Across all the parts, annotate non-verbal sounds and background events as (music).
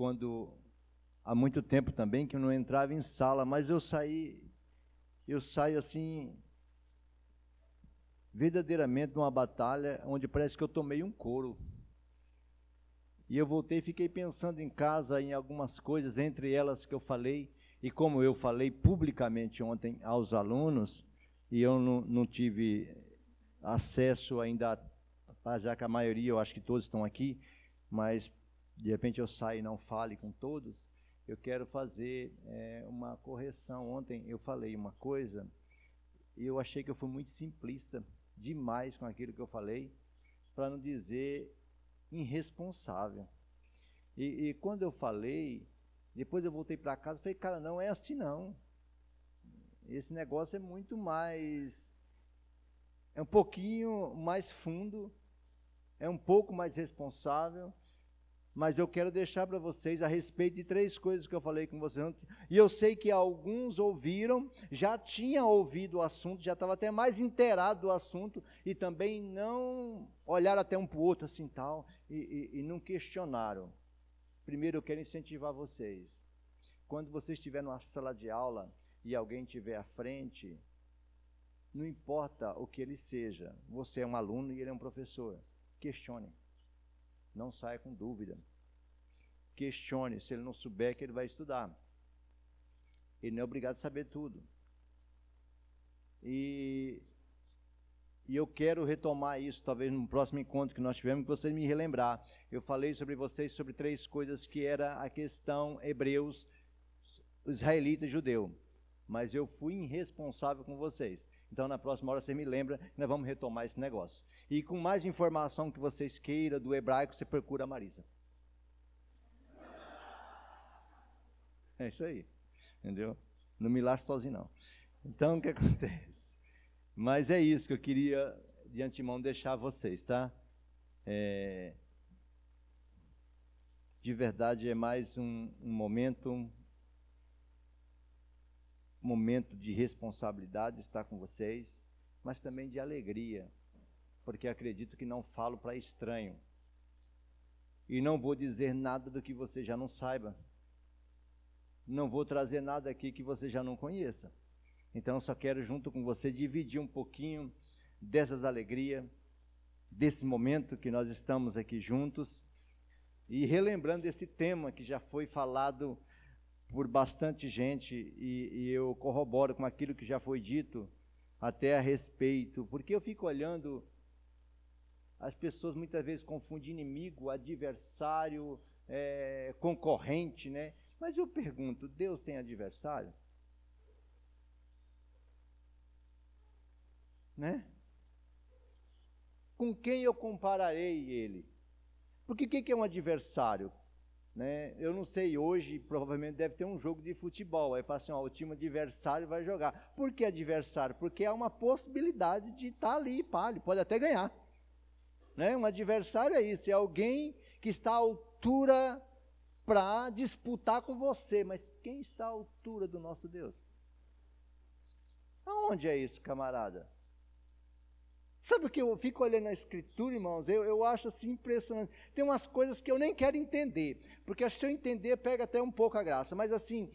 quando há muito tempo também que eu não entrava em sala, mas eu saí, eu saio assim verdadeiramente numa batalha onde parece que eu tomei um couro. E eu voltei e fiquei pensando em casa em algumas coisas, entre elas que eu falei, e como eu falei publicamente ontem aos alunos, e eu não, não tive acesso ainda, já que a maioria, eu acho que todos estão aqui, mas de repente eu saio e não fale com todos, eu quero fazer é, uma correção. Ontem eu falei uma coisa e eu achei que eu fui muito simplista demais com aquilo que eu falei, para não dizer irresponsável. E, e, quando eu falei, depois eu voltei para casa e falei, cara, não é assim não. Esse negócio é muito mais. É um pouquinho mais fundo, é um pouco mais responsável, mas eu quero deixar para vocês a respeito de três coisas que eu falei com vocês ontem. E eu sei que alguns ouviram, já tinham ouvido o assunto, já estava até mais inteirado do assunto, e também não olharam até um para o outro assim tal, e, e, e não questionaram. Primeiro eu quero incentivar vocês. Quando você estiver numa sala de aula e alguém estiver à frente, não importa o que ele seja, você é um aluno e ele é um professor, questione não saia com dúvida. Questione, se ele não souber que ele vai estudar. Ele não é obrigado a saber tudo. E, e eu quero retomar isso, talvez no próximo encontro que nós tivemos, que vocês me relembrar. Eu falei sobre vocês sobre três coisas que era a questão hebreus, israelita e judeu. Mas eu fui irresponsável com vocês. Então, na próxima hora, você me lembra nós vamos retomar esse negócio. E com mais informação que vocês queiram do hebraico, você procura a Marisa. É isso aí. Entendeu? Não me lasque sozinho, não. Então, o que (laughs) acontece? Mas é isso que eu queria, de antemão, deixar vocês, tá? É, de verdade, é mais um, um momento, momento de responsabilidade estar com vocês, mas também de alegria porque acredito que não falo para estranho. E não vou dizer nada do que você já não saiba. Não vou trazer nada aqui que você já não conheça. Então, só quero, junto com você, dividir um pouquinho dessas alegrias, desse momento que nós estamos aqui juntos, e relembrando esse tema que já foi falado por bastante gente, e, e eu corroboro com aquilo que já foi dito até a respeito, porque eu fico olhando as pessoas muitas vezes confundem inimigo, adversário, é, concorrente, né? Mas eu pergunto: Deus tem adversário? Né? Com quem eu compararei ele? Porque o que é um adversário? Né? Eu não sei, hoje provavelmente deve ter um jogo de futebol. Aí fala assim: ó, o time adversário vai jogar. Por que adversário? Porque há uma possibilidade de estar tá ali, pá, ele pode até ganhar. Né? Um adversário é isso, é alguém que está à altura para disputar com você. Mas quem está à altura do nosso Deus? Aonde é isso, camarada? Sabe o que eu fico olhando a escritura, irmãos? Eu, eu acho assim impressionante. Tem umas coisas que eu nem quero entender, porque se eu entender, pega até um pouco a graça. Mas assim,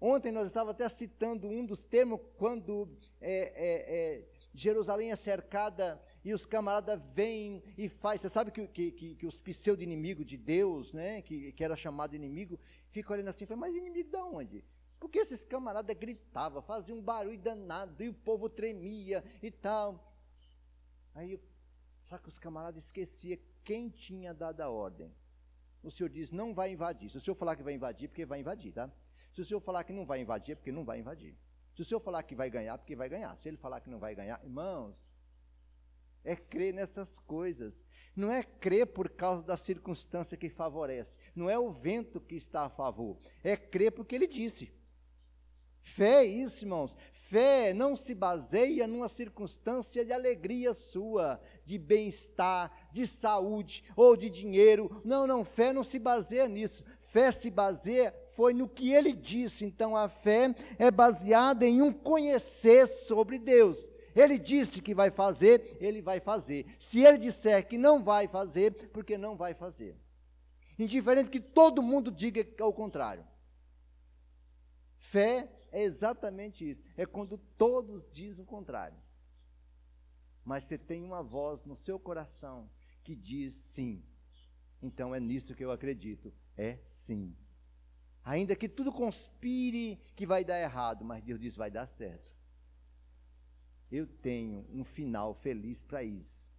ontem nós estávamos até citando um dos termos quando é, é, é, Jerusalém é cercada e os camaradas vêm e faz. Você sabe que, que, que, que os pseudo-inimigos de Deus, né, que, que era chamado inimigo, ficam olhando assim, mas inimigo de onde? Porque esses camaradas gritavam, faziam um barulho danado, e o povo tremia e tal. Aí, só que os camaradas esqueciam quem tinha dado a ordem. O senhor diz, não vai invadir. Se o senhor falar que vai invadir, porque vai invadir, tá? Se o senhor falar que não vai invadir, é porque não vai invadir. Se o senhor falar que vai ganhar, porque vai ganhar. Se ele falar que não vai ganhar, irmãos, é crer nessas coisas. Não é crer por causa da circunstância que favorece. Não é o vento que está a favor. É crer porque ele disse. Fé é isso, irmãos. Fé não se baseia numa circunstância de alegria sua, de bem-estar, de saúde ou de dinheiro. Não, não, fé não se baseia nisso. Fé se baseia foi no que ele disse. Então a fé é baseada em um conhecer sobre Deus. Ele disse que vai fazer, ele vai fazer. Se ele disser que não vai fazer, porque não vai fazer. indiferente que todo mundo diga ao contrário. Fé é exatamente isso, é quando todos dizem o contrário. Mas você tem uma voz no seu coração que diz sim. Então é nisso que eu acredito, é sim. Ainda que tudo conspire que vai dar errado, mas Deus diz vai dar certo. Eu tenho um final feliz para isso.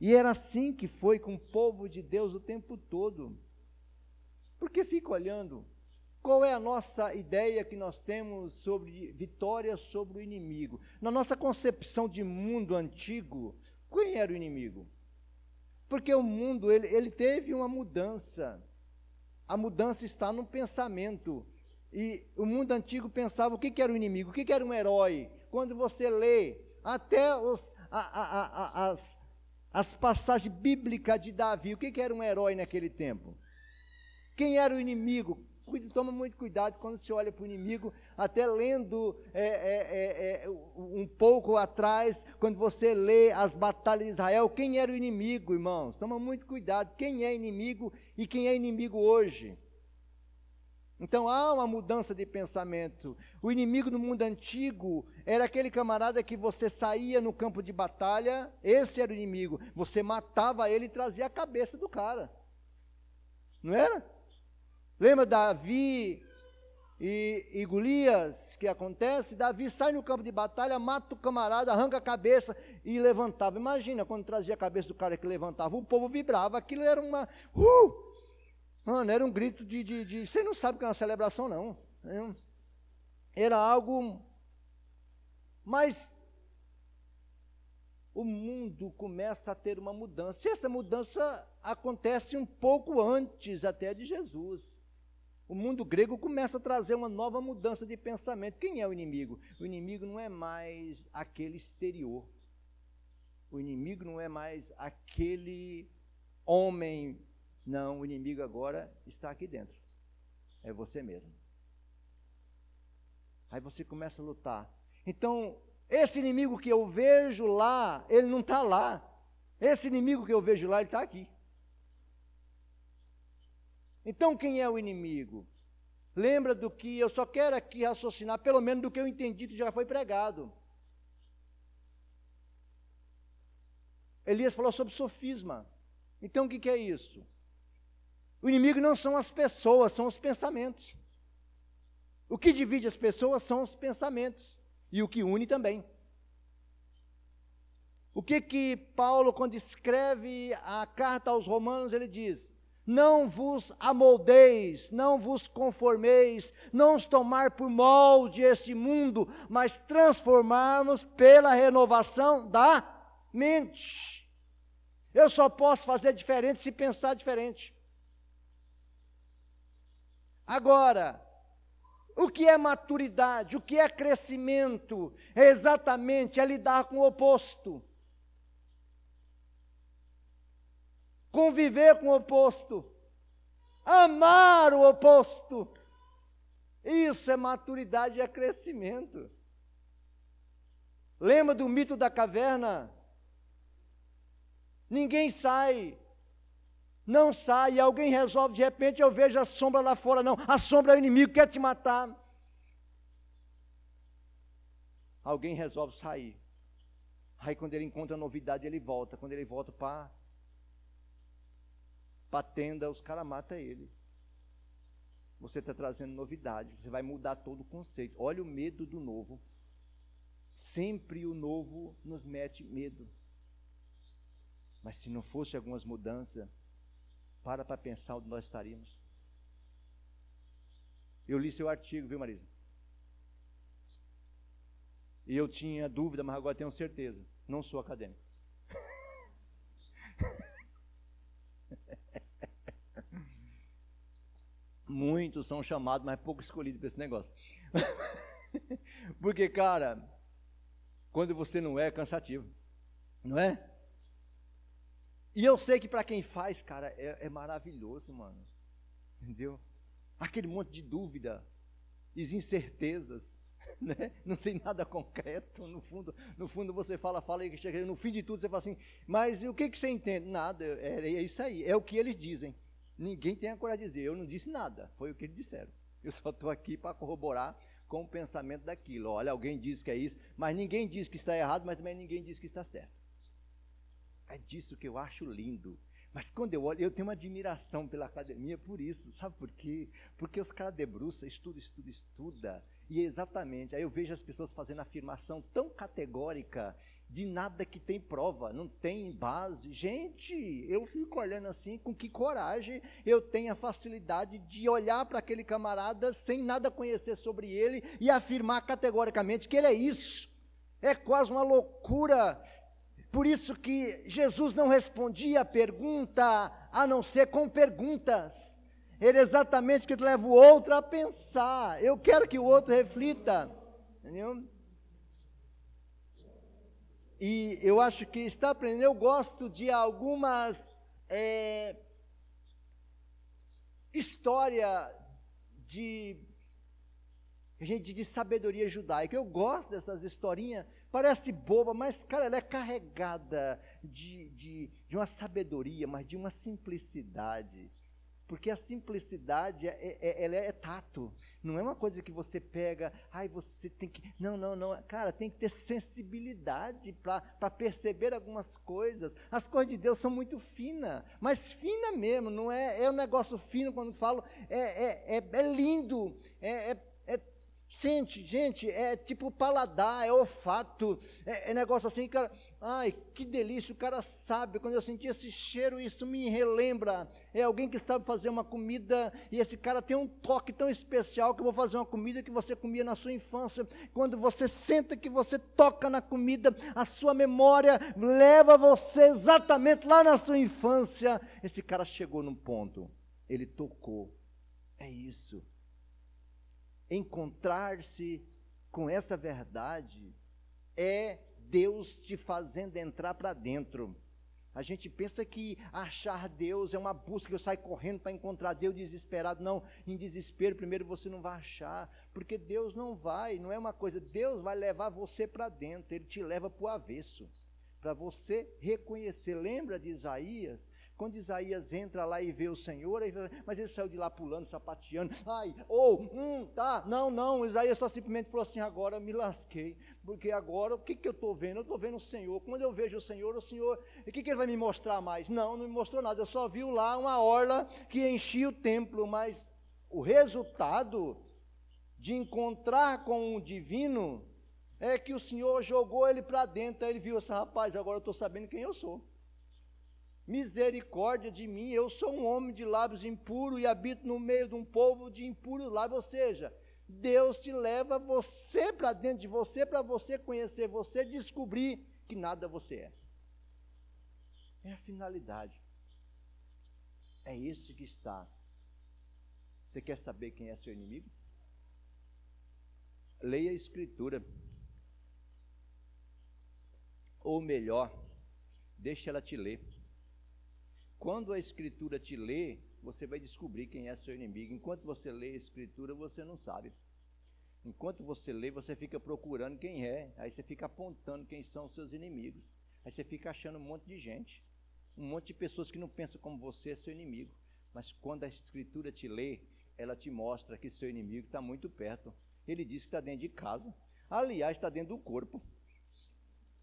E era assim que foi com o povo de Deus o tempo todo. Porque fica olhando qual é a nossa ideia que nós temos sobre vitória sobre o inimigo? Na nossa concepção de mundo antigo, quem era o inimigo? Porque o mundo ele, ele teve uma mudança a mudança está no pensamento. E o mundo antigo pensava o que, que era o inimigo, o que, que era um herói. Quando você lê até os, a, a, a, as, as passagens bíblicas de Davi, o que, que era um herói naquele tempo? Quem era o inimigo? Toma muito cuidado quando você olha para o inimigo, até lendo é, é, é, é um pouco atrás, quando você lê as batalhas de Israel, quem era o inimigo, irmãos? Toma muito cuidado, quem é inimigo e quem é inimigo hoje. Então há uma mudança de pensamento. O inimigo no mundo antigo era aquele camarada que você saía no campo de batalha, esse era o inimigo. Você matava ele e trazia a cabeça do cara. Não era? Lembra Davi e, e Golias, que acontece? Davi sai no campo de batalha, mata o camarada, arranca a cabeça e levantava. Imagina quando trazia a cabeça do cara que levantava, o povo vibrava, aquilo era uma. Uh! Mano, era um grito de, de, de. Você não sabe que é uma celebração, não. Era algo. Mas o mundo começa a ter uma mudança. E essa mudança acontece um pouco antes até de Jesus o mundo grego começa a trazer uma nova mudança de pensamento. Quem é o inimigo? O inimigo não é mais aquele exterior. O inimigo não é mais aquele homem. Não, o inimigo agora está aqui dentro. É você mesmo. Aí você começa a lutar. Então, esse inimigo que eu vejo lá, ele não está lá. Esse inimigo que eu vejo lá, ele está aqui. Então, quem é o inimigo? Lembra do que eu só quero aqui raciocinar, pelo menos do que eu entendi que já foi pregado. Elias falou sobre sofisma. Então, o que, é isso? O inimigo não são as pessoas, são os pensamentos. O que divide as pessoas são os pensamentos. E o que une também. O que que Paulo, quando escreve a carta aos Romanos, ele diz? Não vos amoldeis, não vos conformeis, não os tomar por molde este mundo, mas transformarmos pela renovação da mente. Eu só posso fazer diferente se pensar diferente. Agora, o que é maturidade, o que é crescimento? É exatamente é lidar com o oposto. Conviver com o oposto, amar o oposto. Isso é maturidade e é crescimento. Lembra do mito da caverna? Ninguém sai, não sai, alguém resolve, de repente eu vejo a sombra lá fora, não, a sombra é o inimigo, quer te matar. Alguém resolve sair. Aí quando ele encontra novidade, ele volta. Quando ele volta, pá, para tenda, os caras matam ele. Você está trazendo novidade, você vai mudar todo o conceito. Olha o medo do novo. Sempre o novo nos mete medo. Mas se não fosse algumas mudanças, para para pensar onde nós estaríamos. Eu li seu artigo, viu, Marisa? E eu tinha dúvida, mas agora tenho certeza. Não sou acadêmico. (laughs) Muitos são chamados, mas pouco escolhidos para esse negócio. (laughs) Porque, cara, quando você não é, é cansativo. Não é? E eu sei que para quem faz, cara, é, é, maravilhoso, mano. Entendeu? Aquele monte de dúvida, e incertezas, (laughs) né? Não tem nada concreto. No fundo, no fundo você fala, fala e chega no fim de tudo você fala assim, mas o que, que você entende? Nada, é, é isso aí, é o que eles dizem. Ninguém tem a coragem de dizer, eu não disse nada, foi o que eles disseram. Eu só estou aqui para corroborar com o pensamento daquilo. Olha, alguém diz que é isso, mas ninguém diz que está errado, mas também ninguém diz que está certo. É disso que eu acho lindo. Mas quando eu olho, eu tenho uma admiração pela academia por isso. Sabe por quê? Porque os caras debruçam, estuda, estuda, estuda. E é exatamente, aí eu vejo as pessoas fazendo afirmação tão categórica de nada que tem prova, não tem base. Gente, eu fico olhando assim, com que coragem eu tenho a facilidade de olhar para aquele camarada sem nada conhecer sobre ele e afirmar categoricamente que ele é isso. É quase uma loucura. Por isso que Jesus não respondia a pergunta a não ser com perguntas. Ele exatamente que leva o outro a pensar. Eu quero que o outro reflita. Entendeu? E eu acho que está aprendendo. Eu gosto de algumas é, história de gente de sabedoria judaica. Eu gosto dessas historinhas. Parece boba, mas, cara, ela é carregada de, de, de uma sabedoria, mas de uma simplicidade. Porque a simplicidade, é, é, ela é tato. Não é uma coisa que você pega, ai, você tem que. Não, não, não. Cara, tem que ter sensibilidade para perceber algumas coisas. As coisas de Deus são muito finas, mas fina mesmo, não é, é um negócio fino quando falo, é, é, é, é lindo, é, é Sente, gente, é tipo paladar, é olfato, é, é, negócio assim, cara, ai, que delícia, o cara sabe, quando eu senti esse cheiro, isso me relembra, é alguém que sabe fazer uma comida, e esse cara tem um toque tão especial, que eu vou fazer uma comida que você comia na sua infância, quando você senta que você toca na comida, a sua memória leva você exatamente lá na sua infância, esse cara chegou num ponto, ele tocou, é isso, encontrar-se com essa verdade é Deus te fazendo entrar para dentro. A gente pensa que achar Deus é uma busca, eu saio correndo para encontrar Deus desesperado. Não, em desespero, primeiro você não vai achar, porque Deus não vai, não é uma coisa, Deus vai levar você para dentro, Ele te leva para o avesso, para você reconhecer. Lembra de Isaías? Quando Isaías entra lá e vê o Senhor, mas ele saiu de lá pulando, sapateando. Ai, ou, oh, hum, tá, não, não. Isaías só simplesmente falou assim: agora me lasquei. Porque agora, o que, que eu estou vendo? Eu estou vendo o Senhor. Quando eu vejo o Senhor, o Senhor, o que, que ele vai me mostrar mais? Não, não me mostrou nada. Eu só vi lá uma orla que enchia o templo, mas o resultado de encontrar com o divino é que o Senhor jogou ele para dentro. Aí ele viu esse rapaz, agora eu estou sabendo quem eu sou. Misericórdia de mim, eu sou um homem de lábios impuros e habito no meio de um povo de impuros lábios. Ou seja, Deus te leva você para dentro de você, para você conhecer você, descobrir que nada você é. É a finalidade. É isso que está. Você quer saber quem é seu inimigo? Leia a Escritura. Ou melhor, deixe ela te ler. Quando a Escritura te lê, você vai descobrir quem é seu inimigo. Enquanto você lê a Escritura, você não sabe. Enquanto você lê, você fica procurando quem é. Aí você fica apontando quem são os seus inimigos. Aí você fica achando um monte de gente. Um monte de pessoas que não pensam como você é seu inimigo. Mas quando a Escritura te lê, ela te mostra que seu inimigo está muito perto. Ele diz que está dentro de casa. Aliás, está dentro do corpo.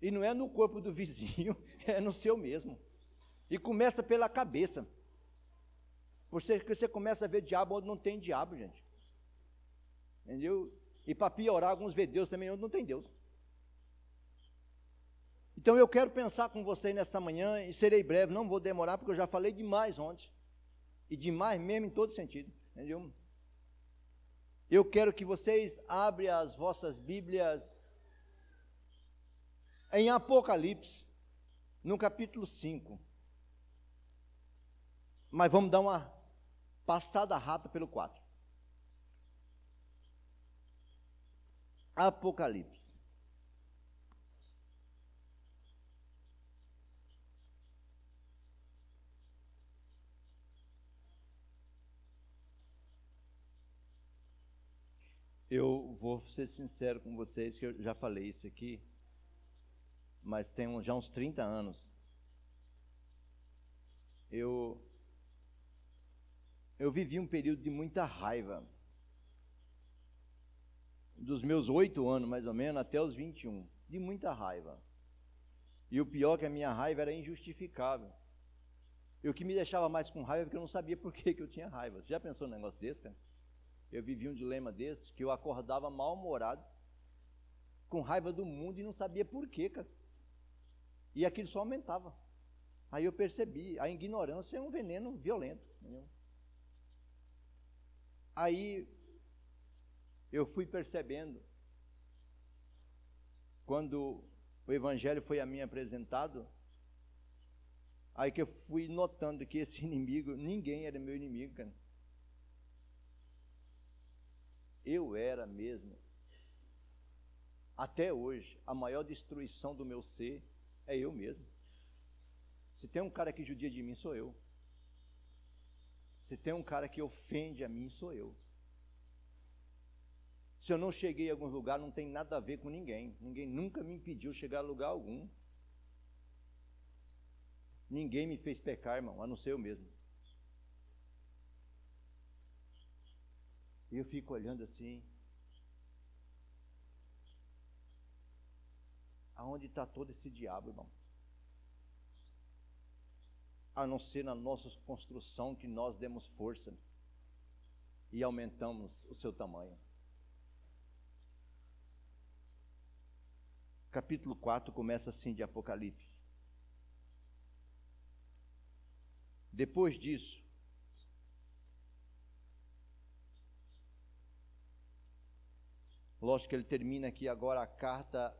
E não é no corpo do vizinho, (laughs) é no seu mesmo. E começa pela cabeça. Você, você começa a ver diabo onde não tem diabo, gente. Entendeu? E para piorar, alguns vê Deus também onde não tem Deus. Então eu quero pensar com você nessa manhã, e serei breve, não vou demorar, porque eu já falei demais ontem. E demais mesmo em todo sentido. Entendeu? Eu quero que vocês abrem as vossas Bíblias em Apocalipse, no capítulo 5. Mas vamos dar uma passada rápida pelo 4. Apocalipse. Eu vou ser sincero com vocês que eu já falei isso aqui, mas tem já uns 30 anos. Eu eu vivi um período de muita raiva. Dos meus oito anos, mais ou menos, até os 21. De muita raiva. E o pior é que a minha raiva era injustificável. E o que me deixava mais com raiva é porque eu não sabia por que, que eu tinha raiva. Você já pensou num negócio desse, cara? Eu vivi um dilema desse, que eu acordava mal-humorado, com raiva do mundo e não sabia por quê, cara. E aquilo só aumentava. Aí eu percebi, a ignorância é um veneno violento. Entendeu? Aí eu fui percebendo, quando o Evangelho foi a mim apresentado, aí que eu fui notando que esse (laughs) inimigo, ninguém era meu inimigo, cara. Eu era mesmo. Até hoje, a maior destruição do meu ser é eu mesmo. Se tem um cara que judia de mim, sou eu. Se tem um cara que ofende a mim, sou eu. Se eu não cheguei a algum lugar, não tem nada a ver com ninguém. Ninguém nunca me impediu chegar a lugar algum. Ninguém me fez pecar, irmão, a não ser eu mesmo. E eu fico olhando assim. Aonde está todo esse diabo, irmão? A não ser na nossa construção que nós demos força e aumentamos o seu tamanho. Capítulo 4 começa assim de Apocalipse. Depois disso, lógico que ele termina aqui agora a carta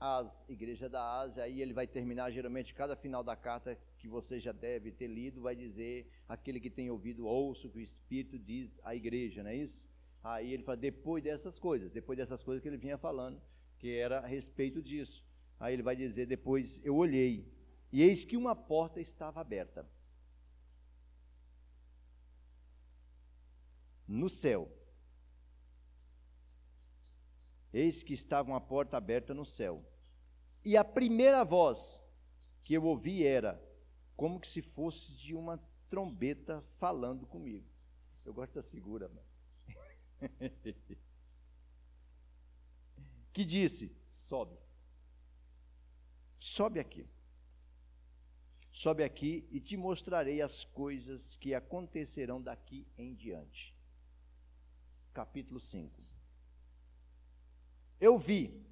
às igrejas da Ásia, aí ele vai terminar geralmente cada final da carta que você já deve ter lido, vai dizer aquele que tem ouvido, ouça o que o Espírito diz à igreja, não é isso? Aí ele fala, depois dessas coisas, depois dessas coisas que ele vinha falando, que era a respeito disso. Aí ele vai dizer depois, eu olhei, e eis que uma porta estava aberta. no céu. Eis que estava uma porta aberta no céu. E a primeira voz que eu ouvi era como que se fosse de uma trombeta falando comigo. Eu gosto dessa figura, mano. (laughs) que disse: sobe. Sobe aqui. Sobe aqui e te mostrarei as coisas que acontecerão daqui em diante capítulo 5. Eu vi,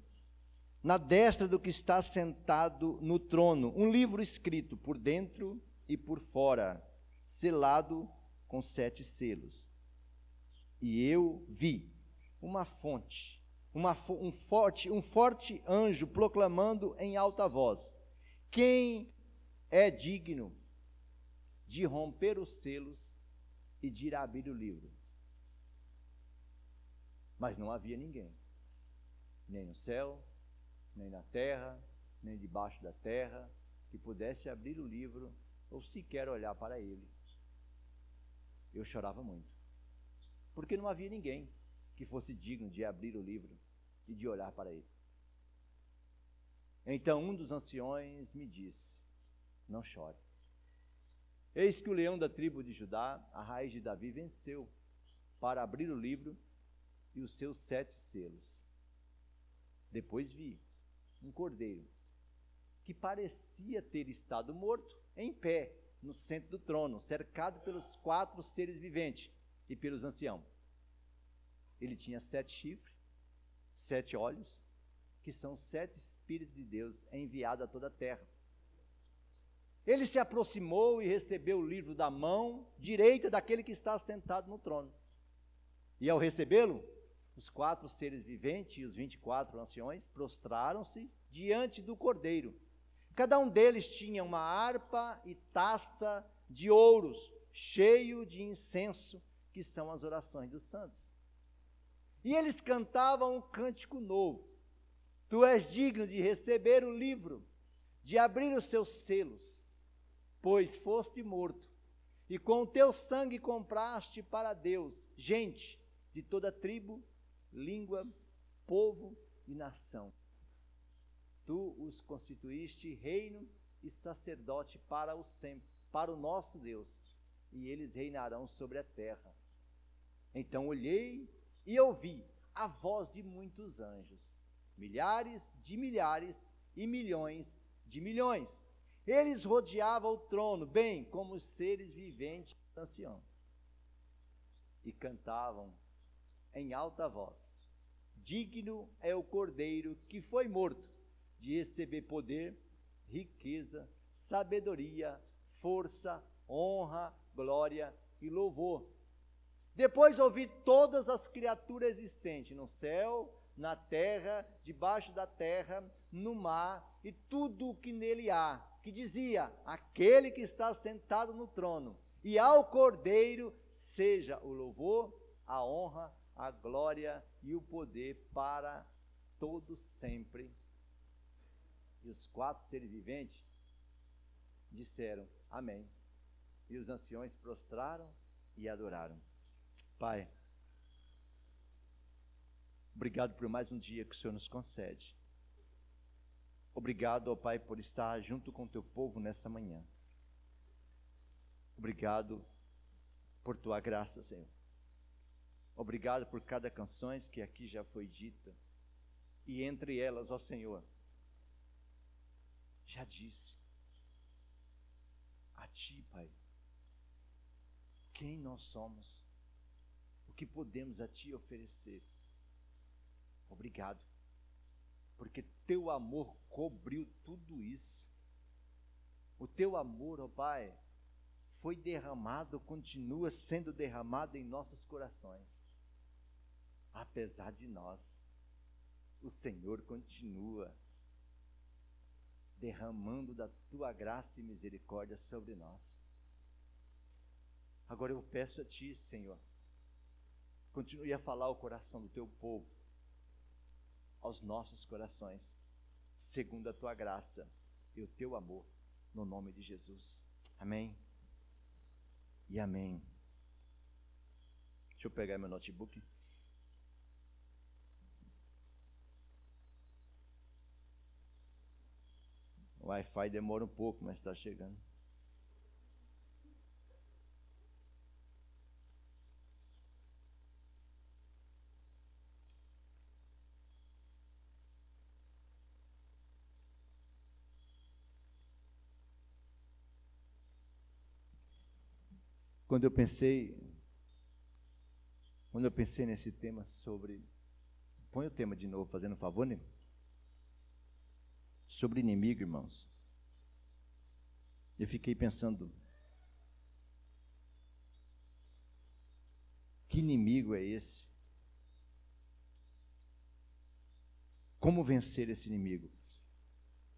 na destra do que está sentado no trono, um livro escrito por dentro e por fora, selado com sete selos. E eu vi uma fonte, uma, um, forte, um forte anjo proclamando em alta voz: Quem é digno de romper os selos e de abrir o livro? Mas não havia ninguém, nem no céu, nem na terra, nem debaixo da terra, que pudesse abrir o livro ou sequer olhar para ele. Eu chorava muito, porque não havia ninguém que fosse digno de abrir o livro e de olhar para ele. Então um dos anciões me disse: Não chore. Eis que o leão da tribo de Judá, a raiz de Davi, venceu para abrir o livro e os seus sete selos. Depois vi um cordeiro que parecia ter estado morto em pé no centro do trono, cercado pelos quatro seres viventes e pelos anciãos. Ele tinha sete chifres, sete olhos, que são sete Espíritos de Deus enviados a toda a terra. Ele se aproximou e recebeu o livro da mão direita daquele que está sentado no trono. E ao recebê-lo, os quatro seres viventes e os vinte e quatro anciões prostraram-se diante do cordeiro. Cada um deles tinha uma harpa e taça de ouros, cheio de incenso, que são as orações dos santos. E eles cantavam um cântico novo. Tu és digno de receber o livro, de abrir os seus selos, pois foste morto, e com o teu sangue compraste para Deus gente de toda tribo, língua, povo e nação. Tu os constituíste reino e sacerdote para o sempre, para o nosso Deus, e eles reinarão sobre a terra. Então olhei e ouvi a voz de muitos anjos, milhares de milhares e milhões de milhões. Eles rodeavam o trono, bem como os seres viventes anciãos, e cantavam em alta voz: Digno é o cordeiro que foi morto de receber poder, riqueza, sabedoria, força, honra, glória e louvor. Depois ouvi todas as criaturas existentes no céu, na terra, debaixo da terra, no mar e tudo o que nele há, que dizia: Aquele que está sentado no trono, e ao Cordeiro seja o louvor, a honra, a glória e o poder para todos sempre. E os quatro seres viventes disseram: Amém. E os anciões prostraram e adoraram. Pai, obrigado por mais um dia que o Senhor nos concede. Obrigado, ó Pai, por estar junto com o teu povo nessa manhã. Obrigado por tua graça, Senhor. Obrigado por cada canção que aqui já foi dita. E entre elas, ó Senhor, já disse a Ti, Pai, quem nós somos, o que podemos a Ti oferecer. Obrigado, porque Teu amor cobriu tudo isso. O Teu amor, ó Pai, foi derramado, continua sendo derramado em nossos corações. Apesar de nós, o Senhor continua derramando da tua graça e misericórdia sobre nós. Agora eu peço a ti, Senhor, continue a falar o coração do teu povo, aos nossos corações, segundo a tua graça e o teu amor, no nome de Jesus. Amém e amém. Deixa eu pegar meu notebook. Wi-Fi demora um pouco, mas está chegando. Quando eu pensei, quando eu pensei nesse tema sobre, põe o tema de novo, fazendo um favor, né? Sobre inimigo, irmãos. Eu fiquei pensando, que inimigo é esse? Como vencer esse inimigo?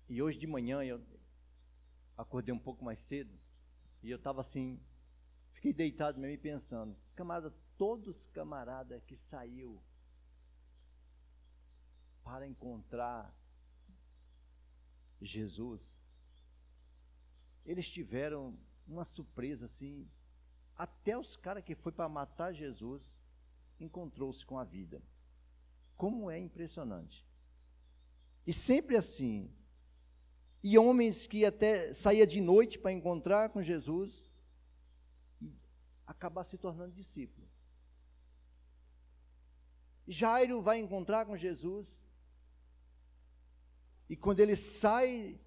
E hoje de manhã eu acordei um pouco mais cedo e eu estava assim, Fiquei deitado mesmo e pensando, camarada, todos camarada que saiu para encontrar Jesus, eles tiveram uma surpresa assim, até os caras que foi para matar Jesus encontrou-se com a vida. Como é impressionante. E sempre assim. E homens que até saía de noite para encontrar com Jesus, acabar se tornando discípulo. Jairo vai encontrar com Jesus, e quando ele sai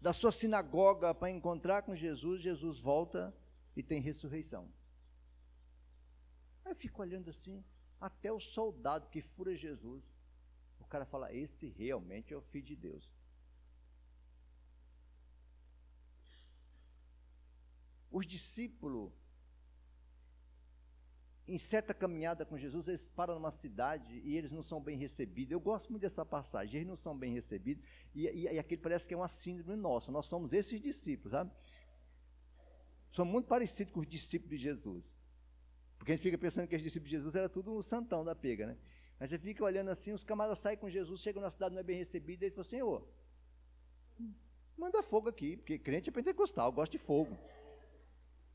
da sua sinagoga para encontrar com Jesus, Jesus volta e tem ressurreição. Aí eu fico olhando assim, até o soldado que fura Jesus, o cara fala: Esse realmente é o filho de Deus. Os discípulos, em certa caminhada com Jesus, eles param numa cidade e eles não são bem recebidos. Eu gosto muito dessa passagem, eles não são bem recebidos, e, e, e aquele parece que é uma síndrome nossa. Nós somos esses discípulos, sabe? Somos muito parecidos com os discípulos de Jesus. Porque a gente fica pensando que os discípulos de Jesus era tudo um santão da pega, né? Mas você fica olhando assim, os camaradas saem com Jesus, chegam na cidade, não é bem recebido, e ele fala, Senhor, manda fogo aqui, porque crente é pentecostal, gosta de fogo.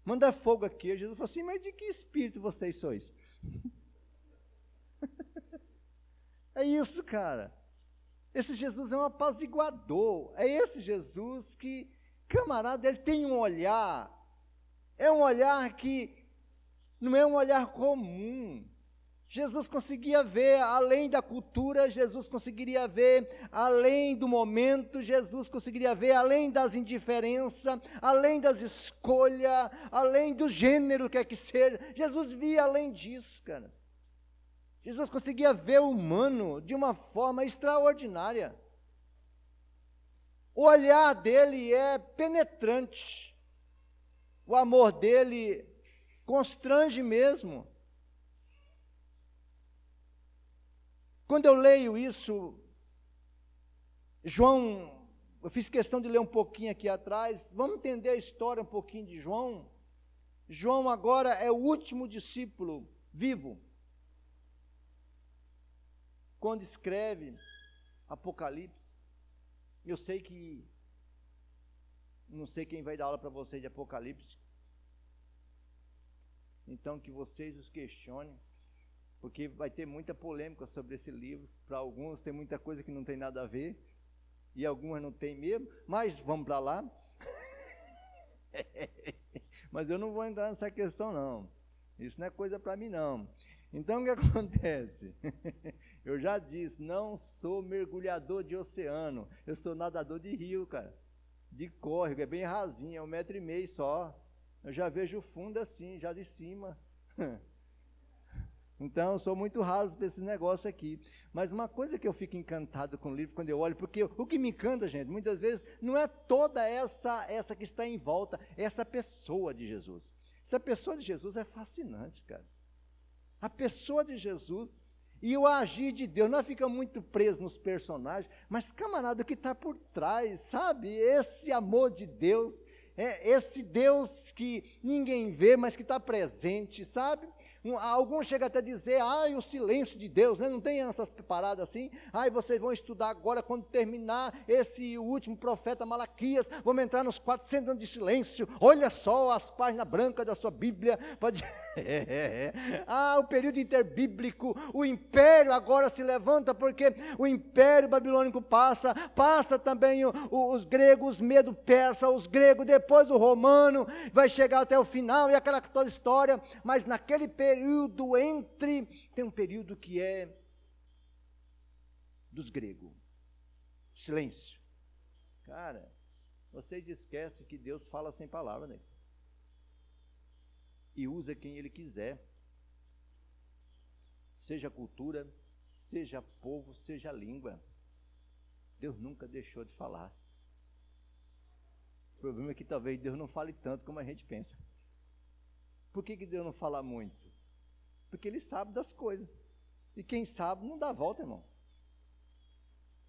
Manda fogo aqui. Jesus falou assim: Mas de que espírito vocês sois? (laughs) é isso, cara. Esse Jesus é um apaziguador. É esse Jesus que, camarada, ele tem um olhar É um olhar que não é um olhar comum. Jesus conseguia ver além da cultura, Jesus conseguiria ver além do momento, Jesus conseguiria ver além das indiferenças, além das escolhas, além do gênero que é que seja. Jesus via além disso, cara. Jesus conseguia ver o humano de uma forma extraordinária. O olhar dele é penetrante. O amor dele constrange mesmo. Quando eu leio isso, João, eu fiz questão de ler um pouquinho aqui atrás, vamos entender a história um pouquinho de João. João agora é o último discípulo vivo. Quando escreve Apocalipse, eu sei que não sei quem vai dar aula para vocês de Apocalipse. Então que vocês os questionem porque vai ter muita polêmica sobre esse livro. Para alguns tem muita coisa que não tem nada a ver, e algumas não tem mesmo, mas vamos para lá. (laughs) mas eu não vou entrar nessa questão, não. Isso não é coisa para mim, não. Então o que (laughs) acontece? (laughs) eu já disse, não sou mergulhador de oceano, eu sou nadador de rio, cara. De córrego, é bem rasinho, é um metro e meio só. Eu já vejo o fundo assim, já de cima. Então, eu sou muito raso para esse negócio aqui. Mas uma coisa que eu fico encantado com o livro quando eu olho, porque o que me encanta, gente, muitas vezes não é toda essa essa que está em volta, é essa pessoa de Jesus. Essa pessoa de Jesus é fascinante, cara. A pessoa de Jesus e o agir de Deus, não fica muito preso nos personagens, mas camarada, o que está por trás, sabe? Esse amor de Deus, é esse Deus que ninguém vê, mas que está presente, sabe? Um, alguns chegam até a dizer, ai, o silêncio de Deus, né? não tem essas paradas assim, ai, vocês vão estudar agora, quando terminar esse último profeta Malaquias, vamos entrar nos 400 anos de silêncio, olha só as páginas brancas da sua Bíblia, (laughs) pode... ah, o período interbíblico, o império agora se levanta, porque o império babilônico passa, passa também o, o, os gregos, medo persa, os gregos, depois o romano, vai chegar até o final, e aquela toda história, mas naquele período entre, tem um período que é dos gregos, silêncio. Cara, vocês esquecem que Deus fala sem palavra, né? e usa quem ele quiser. Seja cultura, seja povo, seja língua. Deus nunca deixou de falar. O problema é que talvez Deus não fale tanto como a gente pensa. Por que, que Deus não fala muito? Porque Ele sabe das coisas. E quem sabe não dá volta, irmão.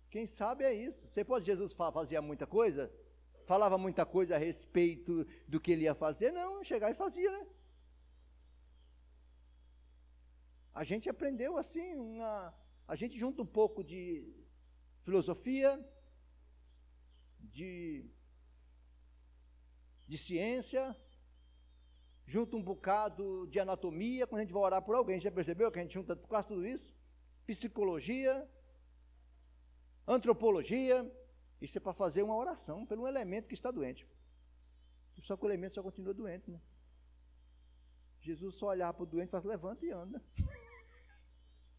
Quem sabe é isso. Você pode, Jesus fazia muita coisa? Falava muita coisa a respeito do que ele ia fazer? Não, chegar e fazia, né? a gente aprendeu assim, uma, a gente junta um pouco de filosofia, de, de ciência, junta um bocado de anatomia, quando a gente vai orar por alguém, já percebeu que a gente junta quase tudo isso? Psicologia, antropologia, isso é para fazer uma oração pelo elemento que está doente. Só que o elemento só continua doente, né? Jesus só olhar para o doente e fala, levanta e anda.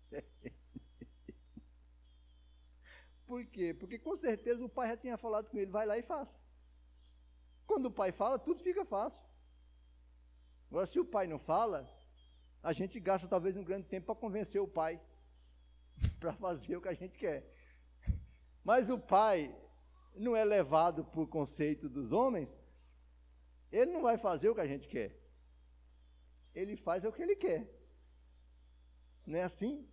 (laughs) Por quê? Porque com certeza o pai já tinha falado com ele, vai lá e faça. Quando o pai fala, tudo fica fácil. Agora, se o pai não fala, a gente gasta talvez um grande tempo para convencer o pai (laughs) para fazer o que a gente quer. Mas o pai não é levado por conceito dos homens, ele não vai fazer o que a gente quer. Ele faz o que ele quer. Não é assim?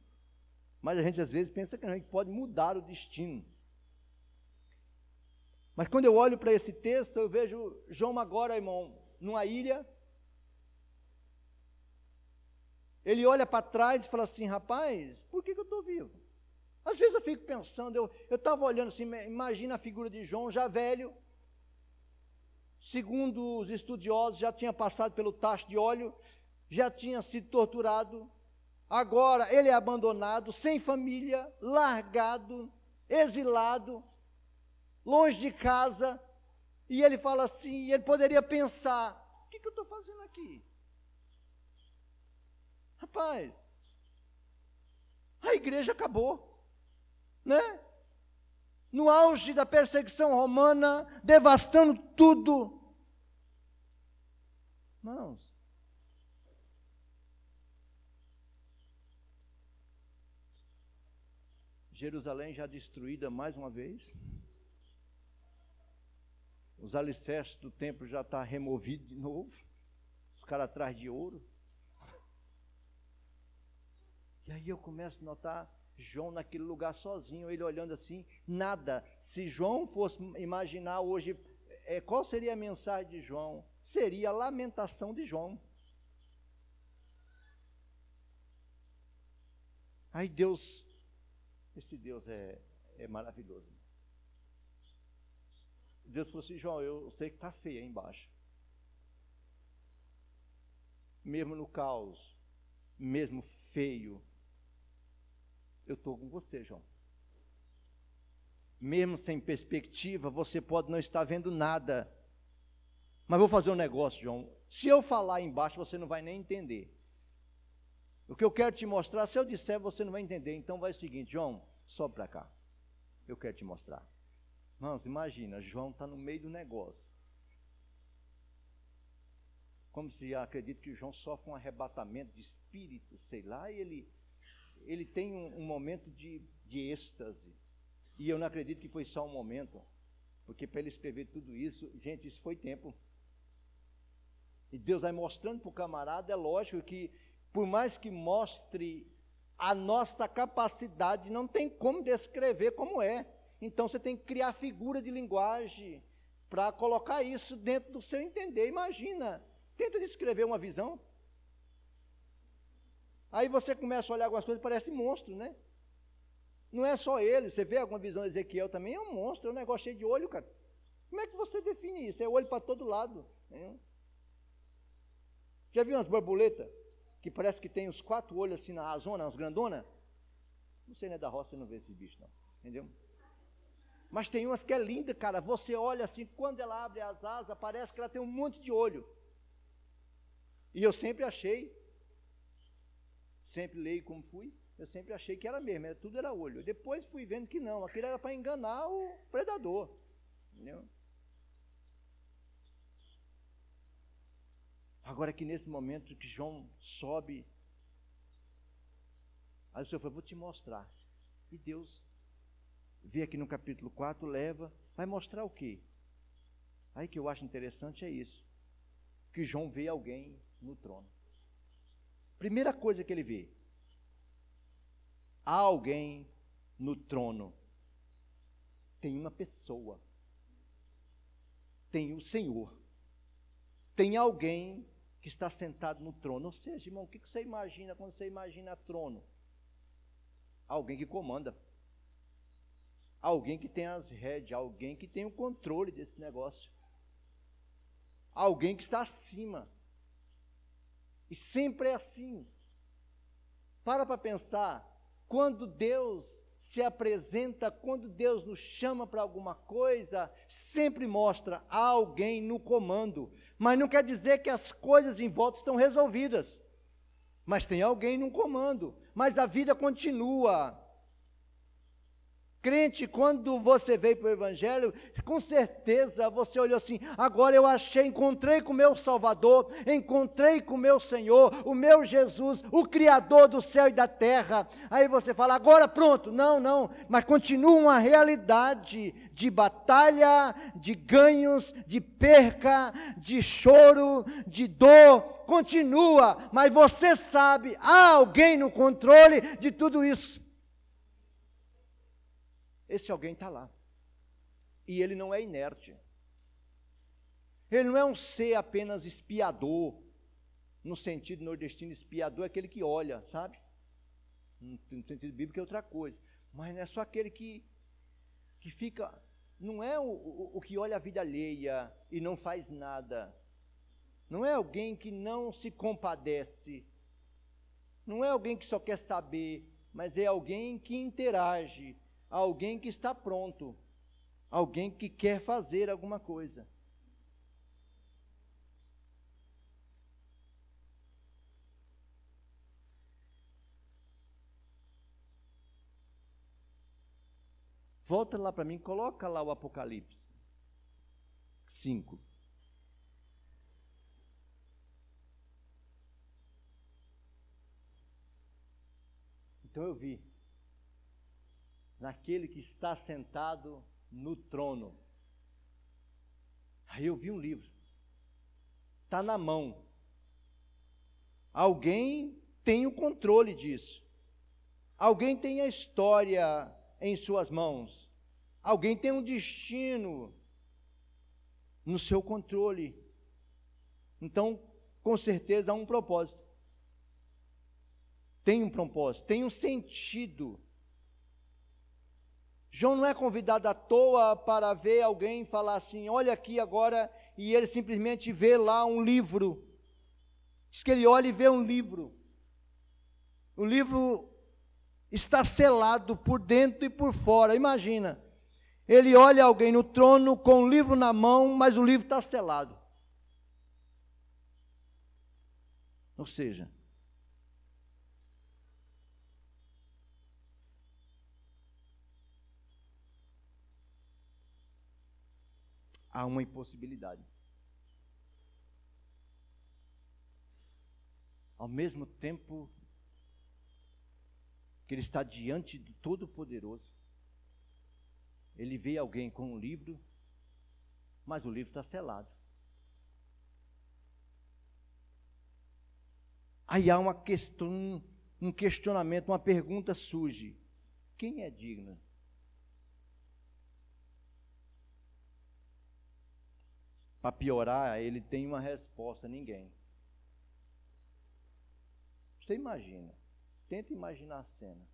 Mas a gente às vezes pensa que a gente pode mudar o destino. Mas quando eu olho para esse texto, eu vejo João agora, irmão, numa ilha. Ele olha para trás e fala assim: rapaz, por que, que eu estou vivo? Às vezes eu fico pensando, eu estava olhando assim, imagina a figura de João já velho, segundo os estudiosos, já tinha passado pelo tacho de óleo, já tinha sido torturado, Agora ele é abandonado, sem família, largado, exilado, longe de casa. E ele fala assim: ele poderia pensar: o que, que eu estou fazendo aqui? Rapaz, a igreja acabou, né? No auge da perseguição romana, devastando tudo. Irmãos, Jerusalém já destruída mais uma vez. Os alicerces do templo já estão tá removidos de novo. Os caras atrás de ouro. E aí eu começo a notar João naquele lugar sozinho, ele olhando assim, nada. Se João fosse imaginar hoje, é, qual seria a mensagem de João? Seria a lamentação de João. Aí Deus esse Deus é, é maravilhoso. Deus falou assim, João, eu sei que está feio aí embaixo. Mesmo no caos, mesmo feio, eu estou com você, João. Mesmo sem perspectiva, você pode não estar vendo nada. Mas vou fazer um negócio, João. Se eu falar embaixo, você não vai nem entender. O que eu quero te mostrar, se eu disser, você não vai entender. Então vai o seguinte, João, sobe para cá. Eu quero te mostrar. Irmãos, imagina, João está no meio do negócio. Como se acredito que João sofre um arrebatamento de espírito, sei lá, e ele, ele tem um, um momento de, de êxtase. E eu não acredito que foi só um momento, porque para ele escrever tudo isso, gente, isso foi tempo. E Deus vai mostrando para o camarada, é lógico que por mais que mostre a nossa capacidade, não tem como descrever como é. Então você tem que criar figura de linguagem para colocar isso dentro do seu entender. Imagina, tenta descrever uma visão. Aí você começa a olhar algumas coisas, parece monstro, né? Não é só ele, você vê alguma visão de Ezequiel também, é um monstro, é um negócio cheio de olho, cara. Como é que você define isso? É olho para todo lado. Né? Já viu umas borboletas? que parece que tem os quatro olhos assim na zona, as grandona. Não sei, né, da roça, você não vê esse bicho, não. Entendeu? Mas tem umas que é linda, cara. Você olha assim, quando ela abre as asas, parece que ela tem um monte de olho. E eu sempre achei, sempre leio como fui, eu sempre achei que era mesmo, era, tudo era olho. Depois fui vendo que não, aquilo era para enganar o predador. Entendeu? Agora que nesse momento que João sobe, aí o Senhor falou, vou te mostrar. E Deus vê aqui no capítulo 4, leva, vai mostrar o quê? Aí que eu acho interessante é isso. Que João vê alguém no trono. Primeira coisa que ele vê. Há alguém no trono. Tem uma pessoa. Tem o Senhor. Tem alguém que está sentado no trono. Ou seja, irmão, o que você imagina quando você imagina trono? Alguém que comanda. Alguém que tem as rédeas, alguém que tem o controle desse negócio. Alguém que está acima. E sempre é assim. Para para pensar, quando Deus se apresenta, quando Deus nos chama para alguma coisa, sempre mostra alguém no comando. Mas não quer dizer que as coisas em volta estão resolvidas. Mas tem alguém no comando. Mas a vida continua. Crente, quando você veio para o Evangelho, com certeza você olhou assim: agora eu achei, encontrei com o meu Salvador, encontrei com o meu Senhor, o meu Jesus, o Criador do céu e da terra. Aí você fala: agora pronto. Não, não, mas continua uma realidade de batalha, de ganhos, de perca, de choro, de dor. Continua, mas você sabe, há alguém no controle de tudo isso. Esse alguém está lá. E ele não é inerte. Ele não é um ser apenas espiador, no sentido nordestino, espiador é aquele que olha, sabe? No sentido bíblico é outra coisa. Mas não é só aquele que, que fica. Não é o, o, o que olha a vida alheia e não faz nada. Não é alguém que não se compadece. Não é alguém que só quer saber, mas é alguém que interage, alguém que está pronto, alguém que quer fazer alguma coisa. Volta lá para mim, coloca lá o Apocalipse 5. Então eu vi naquele que está sentado no trono. Aí eu vi um livro. Está na mão. Alguém tem o controle disso. Alguém tem a história em suas mãos. Alguém tem um destino no seu controle. Então, com certeza há um propósito. Tem um propósito, tem um sentido. João não é convidado à toa para ver alguém falar assim: olha aqui agora, e ele simplesmente vê lá um livro. Diz que ele olha e vê um livro. O livro está selado por dentro e por fora. Imagina, ele olha alguém no trono com o livro na mão, mas o livro está selado. Ou seja, há uma impossibilidade. Ao mesmo tempo que ele está diante do Todo-Poderoso, ele vê alguém com um livro, mas o livro está selado. Aí há uma questão, um questionamento, uma pergunta surge: quem é digno? Para piorar, ele tem uma resposta: ninguém. Você imagina, tenta imaginar a cena.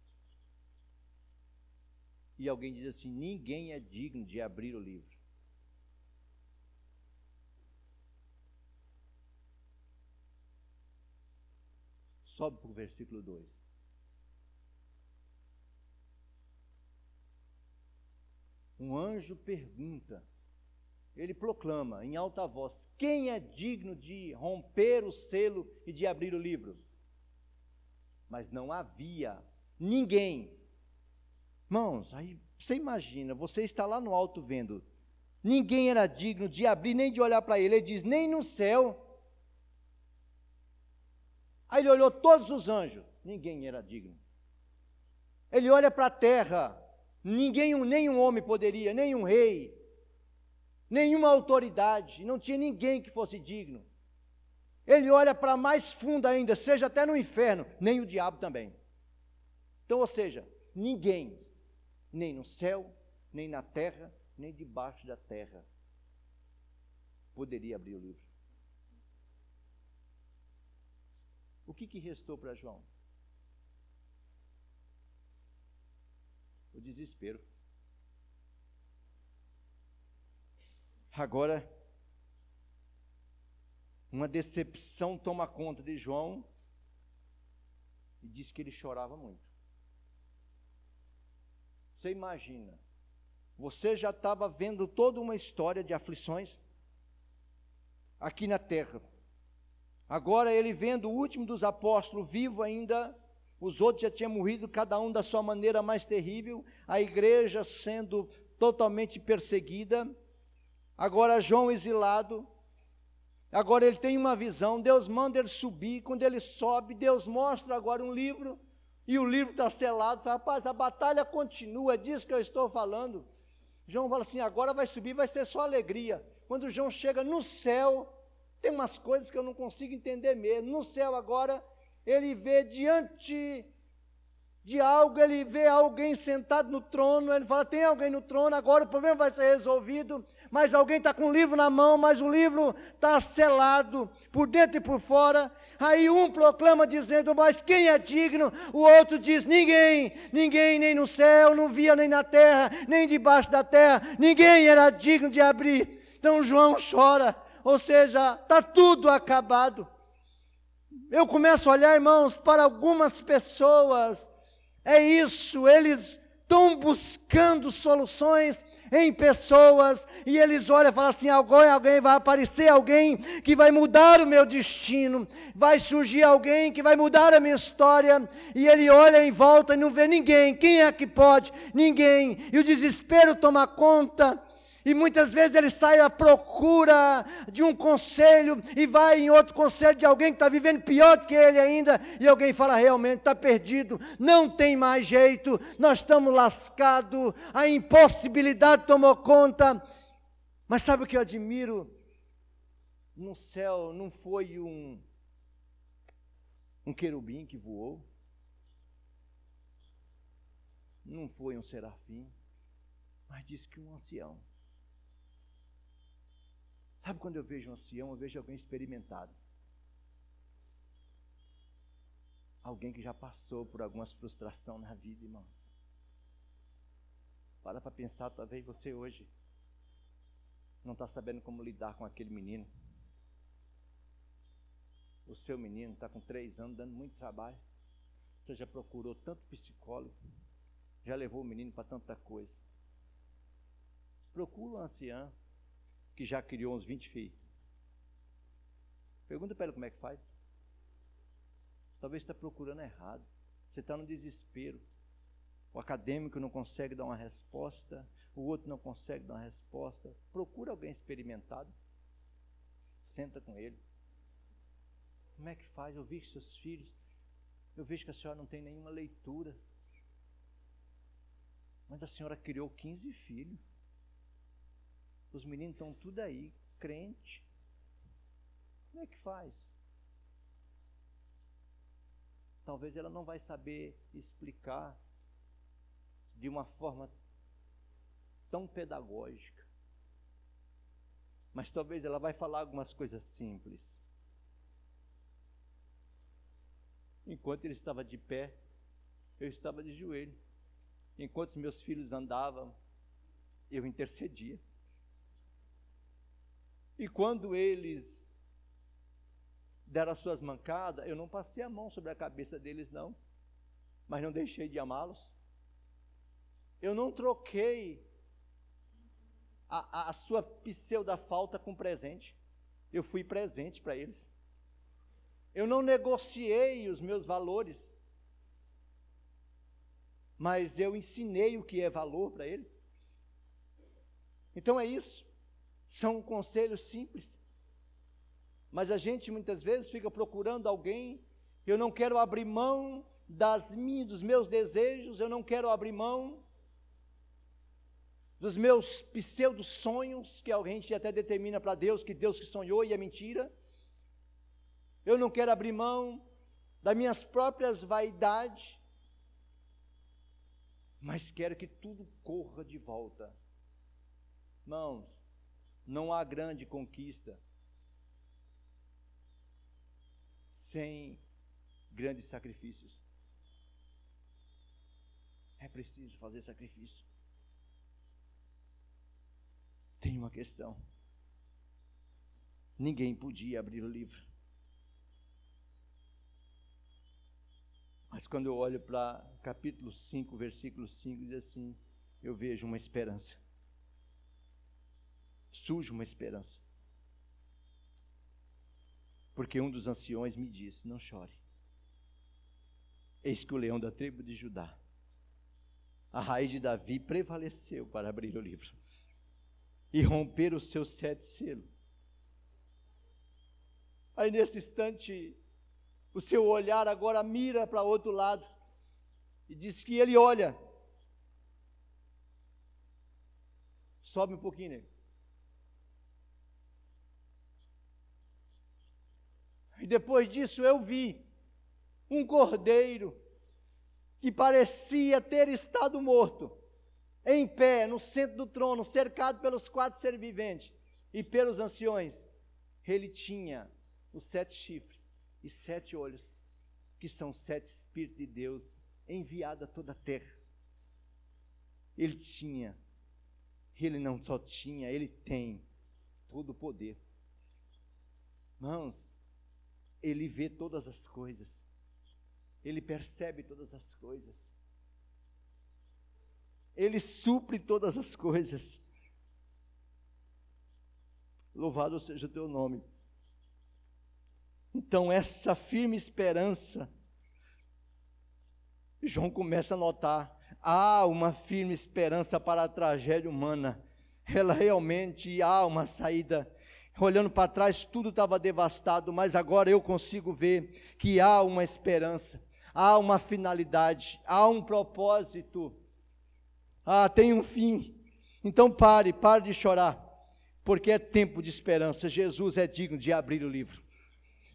E alguém diz assim: ninguém é digno de abrir o livro. Sobe para o versículo 2. Um anjo pergunta ele proclama em alta voz: Quem é digno de romper o selo e de abrir o livro? Mas não havia ninguém. Irmãos, aí você imagina, você está lá no alto vendo, ninguém era digno de abrir nem de olhar para ele. Ele diz: Nem no céu. Aí ele olhou todos os anjos, ninguém era digno. Ele olha para a terra, ninguém, nenhum homem poderia, nenhum rei, nenhuma autoridade, não tinha ninguém que fosse digno. Ele olha para mais fundo ainda, seja até no inferno, nem o diabo também. Então, ou seja, ninguém, nem no céu, nem na terra, nem debaixo da terra, poderia abrir o livro. O que, que restou para João? O desespero. Agora, uma decepção toma conta de João e diz que ele chorava muito. Você imagina, você já estava vendo toda uma história de aflições aqui na terra. Agora ele vendo o último dos apóstolos vivo ainda, os outros já tinham morrido, cada um da sua maneira mais terrível, a igreja sendo totalmente perseguida, Agora João exilado, agora ele tem uma visão, Deus manda ele subir, quando ele sobe, Deus mostra agora um livro, e o livro está selado, fala, rapaz, a batalha continua, é disso que eu estou falando. João fala assim, agora vai subir, vai ser só alegria. Quando João chega no céu, tem umas coisas que eu não consigo entender mesmo. No céu agora, ele vê diante de algo, ele vê alguém sentado no trono, ele fala: tem alguém no trono, agora o problema vai ser resolvido mas alguém está com o livro na mão, mas o livro está selado por dentro e por fora. Aí um proclama dizendo, mas quem é digno? O outro diz, ninguém, ninguém, nem no céu, não via nem na terra, nem debaixo da terra, ninguém era digno de abrir. Então João chora, ou seja, está tudo acabado. Eu começo a olhar, irmãos, para algumas pessoas, é isso, eles estão buscando soluções em pessoas, e eles olham e falam assim: alguém, alguém vai aparecer, alguém que vai mudar o meu destino, vai surgir alguém que vai mudar a minha história, e ele olha em volta e não vê ninguém. Quem é que pode? Ninguém. E o desespero toma conta. E muitas vezes ele sai à procura de um conselho e vai em outro conselho de alguém que está vivendo pior do que ele ainda, e alguém fala: realmente está perdido, não tem mais jeito, nós estamos lascados, a impossibilidade tomou conta. Mas sabe o que eu admiro? No céu não foi um, um querubim que voou, não foi um serafim, mas disse que um ancião Sabe quando eu vejo um ancião, eu vejo alguém experimentado. Alguém que já passou por algumas frustração na vida, irmãos. Para para pensar, talvez você hoje não está sabendo como lidar com aquele menino. O seu menino está com três anos, dando muito trabalho. Você já procurou tanto psicólogo, já levou o menino para tanta coisa. Procura um ancião, que já criou uns 20 filhos. Pergunta para ele como é que faz. Talvez está procurando errado. Você está no desespero. O acadêmico não consegue dar uma resposta, o outro não consegue dar uma resposta. Procura alguém experimentado. Senta com ele. Como é que faz? Eu vejo seus filhos. Eu vejo que a senhora não tem nenhuma leitura. Mas a senhora criou 15 filhos. Os meninos estão tudo aí, crente. Como é que faz? Talvez ela não vai saber explicar de uma forma tão pedagógica. Mas talvez ela vai falar algumas coisas simples. Enquanto ele estava de pé, eu estava de joelho. Enquanto meus filhos andavam, eu intercedia. E quando eles deram as suas mancadas, eu não passei a mão sobre a cabeça deles, não, mas não deixei de amá-los. Eu não troquei a, a, sua pseudo falta com presente. Eu fui presente para eles. Eu não negociei os meus valores, mas eu ensinei o que é valor para ele. Então é isso. São conselhos simples. Mas a gente muitas vezes fica procurando alguém, eu não quero abrir mão das minhas, dos meus desejos, eu não quero abrir mão dos meus pseudo sonhos, que a gente até determina para Deus que Deus que sonhou e é mentira. Eu não quero abrir mão das minhas próprias vaidades, mas quero que tudo corra de volta. Irmãos, não há grande conquista sem grandes sacrifícios. É preciso fazer sacrifício. Tem uma questão. Ninguém podia abrir o livro. Mas quando eu olho para capítulo 5, versículo 5, diz assim: eu vejo uma esperança surge uma esperança. Porque um dos anciões me disse: Não chore. Eis que o leão da tribo de Judá, a raiz de Davi, prevaleceu para abrir o livro e romper os seus sete selos. Aí nesse instante, o seu olhar agora mira para outro lado e diz que ele olha. Sobe um pouquinho, nego. Depois disso eu vi um cordeiro que parecia ter estado morto, em pé, no centro do trono, cercado pelos quatro seres viventes e pelos anciões. Ele tinha os sete chifres e sete olhos, que são sete Espíritos de Deus enviados a toda a terra. Ele tinha, ele não só tinha, ele tem todo o poder. Irmãos, ele vê todas as coisas. Ele percebe todas as coisas. Ele supre todas as coisas. Louvado seja o teu nome. Então, essa firme esperança, João começa a notar: há uma firme esperança para a tragédia humana. Ela realmente há uma saída. Olhando para trás, tudo estava devastado, mas agora eu consigo ver que há uma esperança, há uma finalidade, há um propósito. Ah, tem um fim. Então pare, pare de chorar, porque é tempo de esperança. Jesus é digno de abrir o livro.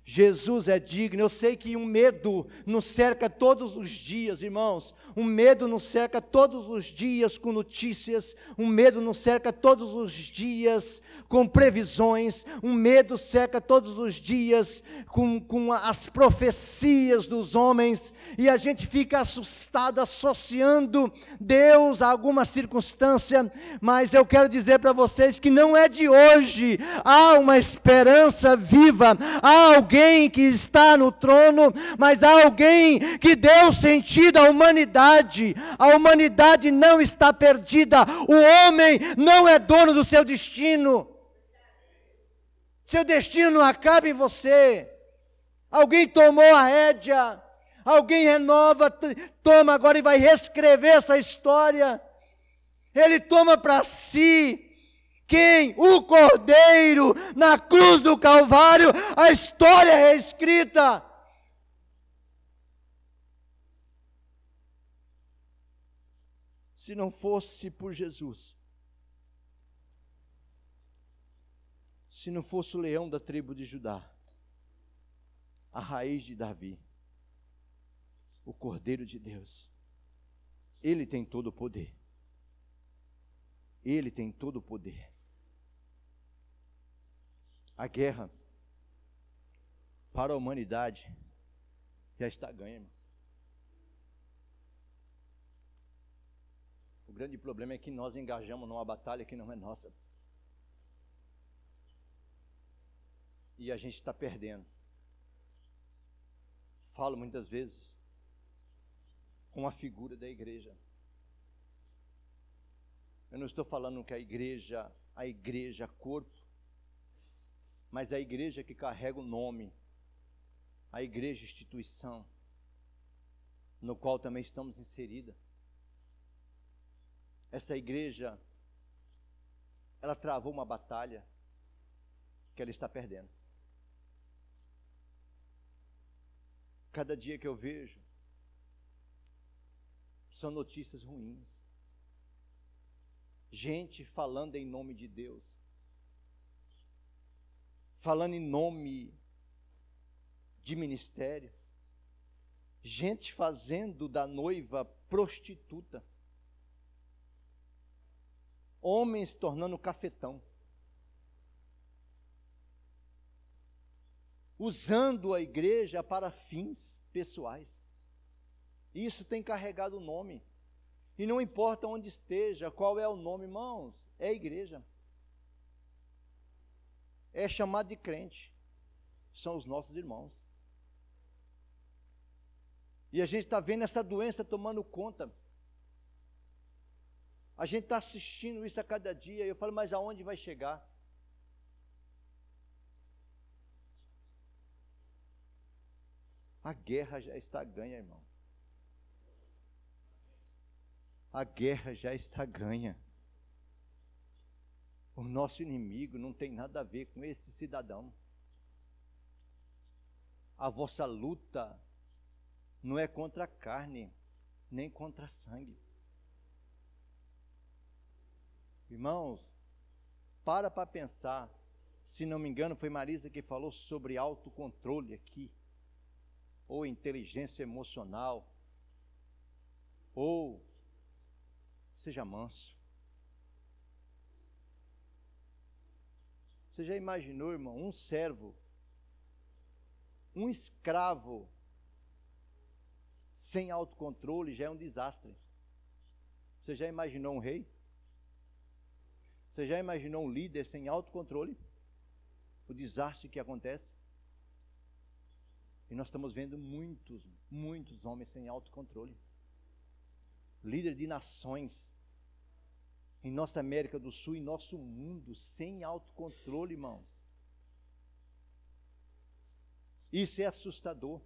Jesus é digno. Eu sei que um medo nos cerca todos os dias, irmãos. Um medo nos cerca todos os dias com notícias. Um medo nos cerca todos os dias com previsões. Um medo cerca todos os dias com, com as profecias dos homens. E a gente fica assustado, associando Deus a alguma circunstância. Mas eu quero dizer para vocês que não é de hoje. Há uma esperança viva. Há alguém alguém que está no trono, mas há alguém que deu sentido à humanidade. A humanidade não está perdida. O homem não é dono do seu destino. Seu destino não acaba em você. Alguém tomou a rédea. Alguém renova, toma agora e vai reescrever essa história. Ele toma para si quem? O Cordeiro na cruz do Calvário, a história é reescrita. Se não fosse por Jesus, se não fosse o leão da tribo de Judá, a raiz de Davi, o Cordeiro de Deus, ele tem todo o poder. Ele tem todo o poder. A guerra para a humanidade já está ganha, irmão. O grande problema é que nós engajamos numa batalha que não é nossa. E a gente está perdendo. Falo muitas vezes com a figura da igreja. Eu não estou falando que a igreja, a igreja corpo, mas a igreja que carrega o nome, a igreja instituição, no qual também estamos inserida. Essa igreja, ela travou uma batalha que ela está perdendo. Cada dia que eu vejo, são notícias ruins. Gente falando em nome de Deus, falando em nome de ministério, gente fazendo da noiva prostituta, homens tornando cafetão, usando a igreja para fins pessoais. Isso tem carregado o nome. E não importa onde esteja, qual é o nome, irmãos, é igreja é chamado de crente. São os nossos irmãos. E a gente está vendo essa doença tomando conta. A gente está assistindo isso a cada dia. Eu falo, mas aonde vai chegar? A guerra já está ganha, irmão. A guerra já está ganha. O nosso inimigo não tem nada a ver com esse cidadão. A vossa luta não é contra a carne, nem contra sangue. Irmãos, para para pensar. Se não me engano, foi Marisa que falou sobre autocontrole aqui, ou inteligência emocional, ou seja manso. Você já imaginou, irmão, um servo, um escravo, sem autocontrole já é um desastre. Você já imaginou um rei? Você já imaginou um líder sem autocontrole? O desastre que acontece? E nós estamos vendo muitos, muitos homens sem autocontrole. Líder de nações em nossa América do Sul, em nosso mundo, sem autocontrole, irmãos. Isso é assustador.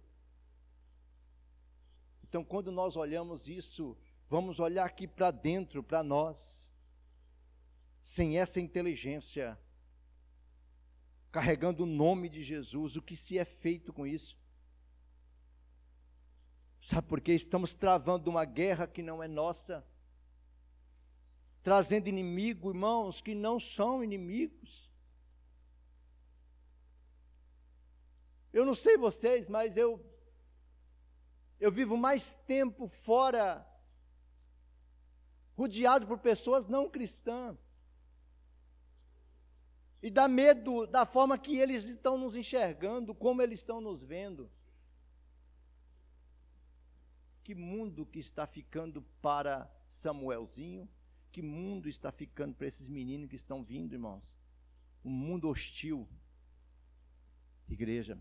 Então, quando nós olhamos isso, vamos olhar aqui para dentro, para nós, sem essa inteligência, carregando o nome de Jesus, o que se é feito com isso? Sabe por quê? Estamos travando uma guerra que não é nossa, trazendo inimigo, irmãos, que não são inimigos. Eu não sei vocês, mas eu eu vivo mais tempo fora, rodeado por pessoas não cristãs. E dá medo da forma que eles estão nos enxergando, como eles estão nos vendo. Que mundo que está ficando para Samuelzinho? Que mundo está ficando para esses meninos que estão vindo, irmãos? Um mundo hostil. Igreja,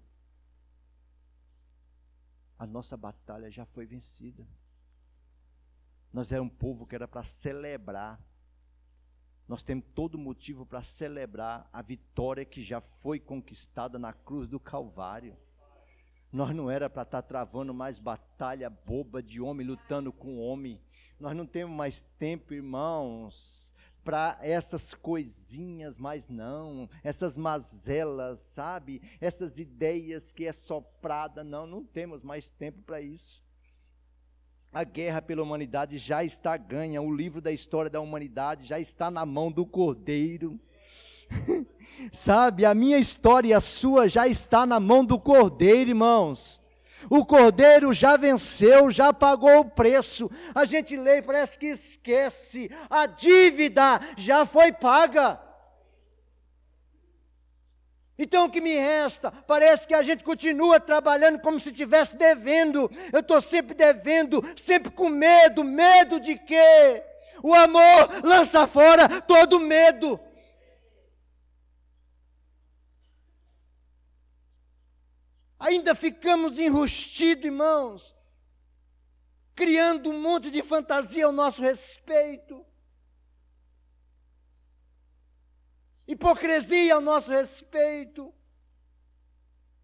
a nossa batalha já foi vencida. Nós era um povo que era para celebrar. Nós temos todo motivo para celebrar a vitória que já foi conquistada na cruz do Calvário. Nós não era para estar tá travando mais batalha boba de homem lutando com homem. Nós não temos mais tempo, irmãos, para essas coisinhas, mas não, essas mazelas, sabe? Essas ideias que é soprada, não, não temos mais tempo para isso. A guerra pela humanidade já está ganha, o livro da história da humanidade já está na mão do Cordeiro. (laughs) sabe, a minha história e a sua já está na mão do Cordeiro, irmãos. O cordeiro já venceu, já pagou o preço. A gente lê e parece que esquece. A dívida já foi paga. Então o que me resta? Parece que a gente continua trabalhando como se estivesse devendo. Eu estou sempre devendo, sempre com medo. Medo de quê? O amor lança fora todo medo. Ainda ficamos enrustidos, irmãos, criando um monte de fantasia ao nosso respeito. Hipocrisia ao nosso respeito.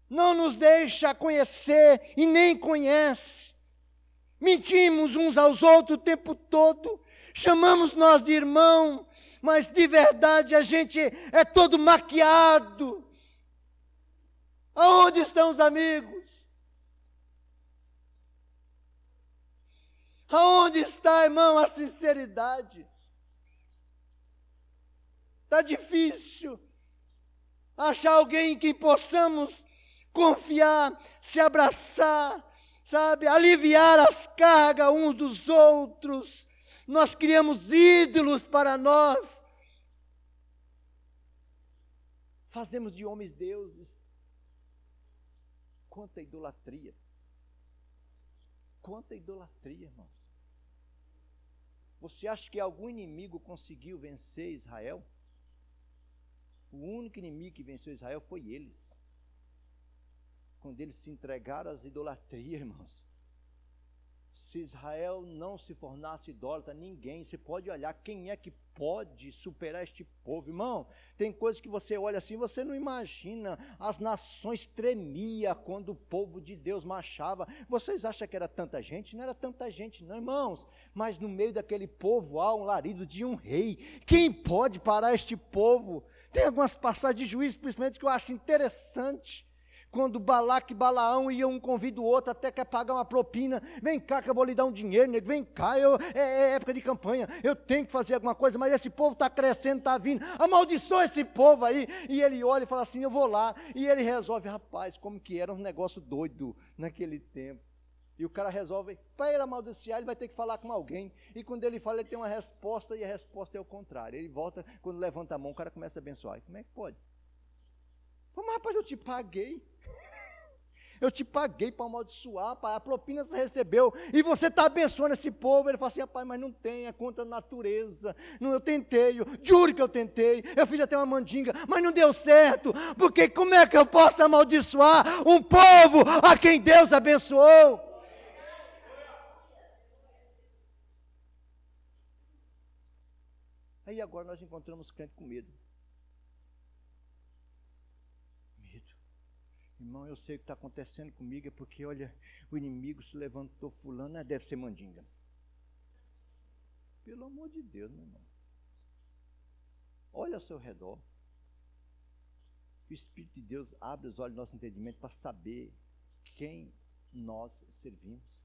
Não nos deixa conhecer e nem conhece. Mentimos uns aos outros o tempo todo. Chamamos nós de irmão, mas de verdade a gente é todo maquiado Aonde estão os amigos? Aonde está, irmão, a sinceridade? Está difícil achar alguém em quem possamos confiar, se abraçar, sabe, aliviar as cargas uns dos outros. Nós criamos ídolos para nós. Fazemos de homens deuses. Quanta idolatria. Quanta idolatria, irmãos. Você acha que algum inimigo conseguiu vencer Israel? O único inimigo que venceu Israel foi eles. Quando eles se entregaram às idolatrias, (laughs) irmãos se Israel não se tornasse idólatra, ninguém, você pode olhar quem é que pode superar este povo, irmão. Tem coisas que você olha assim, você não imagina. As nações tremiam quando o povo de Deus marchava. Vocês acham que era tanta gente? Não era tanta gente, não, irmãos. Mas no meio daquele povo há um larido de um rei. Quem pode parar este povo? Tem algumas passagens de juízo, principalmente, que eu acho interessante quando Balaque e Balaão iam um convida o outro, até quer pagar uma propina, vem cá que eu vou lhe dar um dinheiro, nego, vem cá, eu, é, é, época de campanha, eu tenho que fazer alguma coisa, mas esse povo está crescendo, está vindo, amaldiçoa esse povo aí, e ele olha e fala assim, eu vou lá, e ele resolve, rapaz, como que era um negócio doido naquele tempo, e o cara resolve, para ele amaldiçoar, ele vai ter que falar com alguém. E quando ele fala, ele tem uma resposta, e a resposta é o contrário. Ele volta, quando levanta a mão, o cara começa a abençoar. Como é que pode? Mas, rapaz, eu te paguei. (laughs) Eu te paguei para amaldiçoar, pai. A propina você recebeu. E você está abençoando esse povo. Ele fala assim, rapaz, mas não tem, é contra a natureza. Não, eu tentei, eu, juro que eu tentei. Eu fiz até uma mandinga, mas não deu certo. Porque como é que eu posso amaldiçoar um povo a quem Deus abençoou? Aí agora nós encontramos crente com medo. Irmão, eu sei o que está acontecendo comigo, é porque, olha, o inimigo se levantou fulano, né? deve ser mandinga. Pelo amor de Deus, meu irmão. Olha ao seu redor. O Espírito de Deus abre os olhos do nosso entendimento para saber quem nós servimos.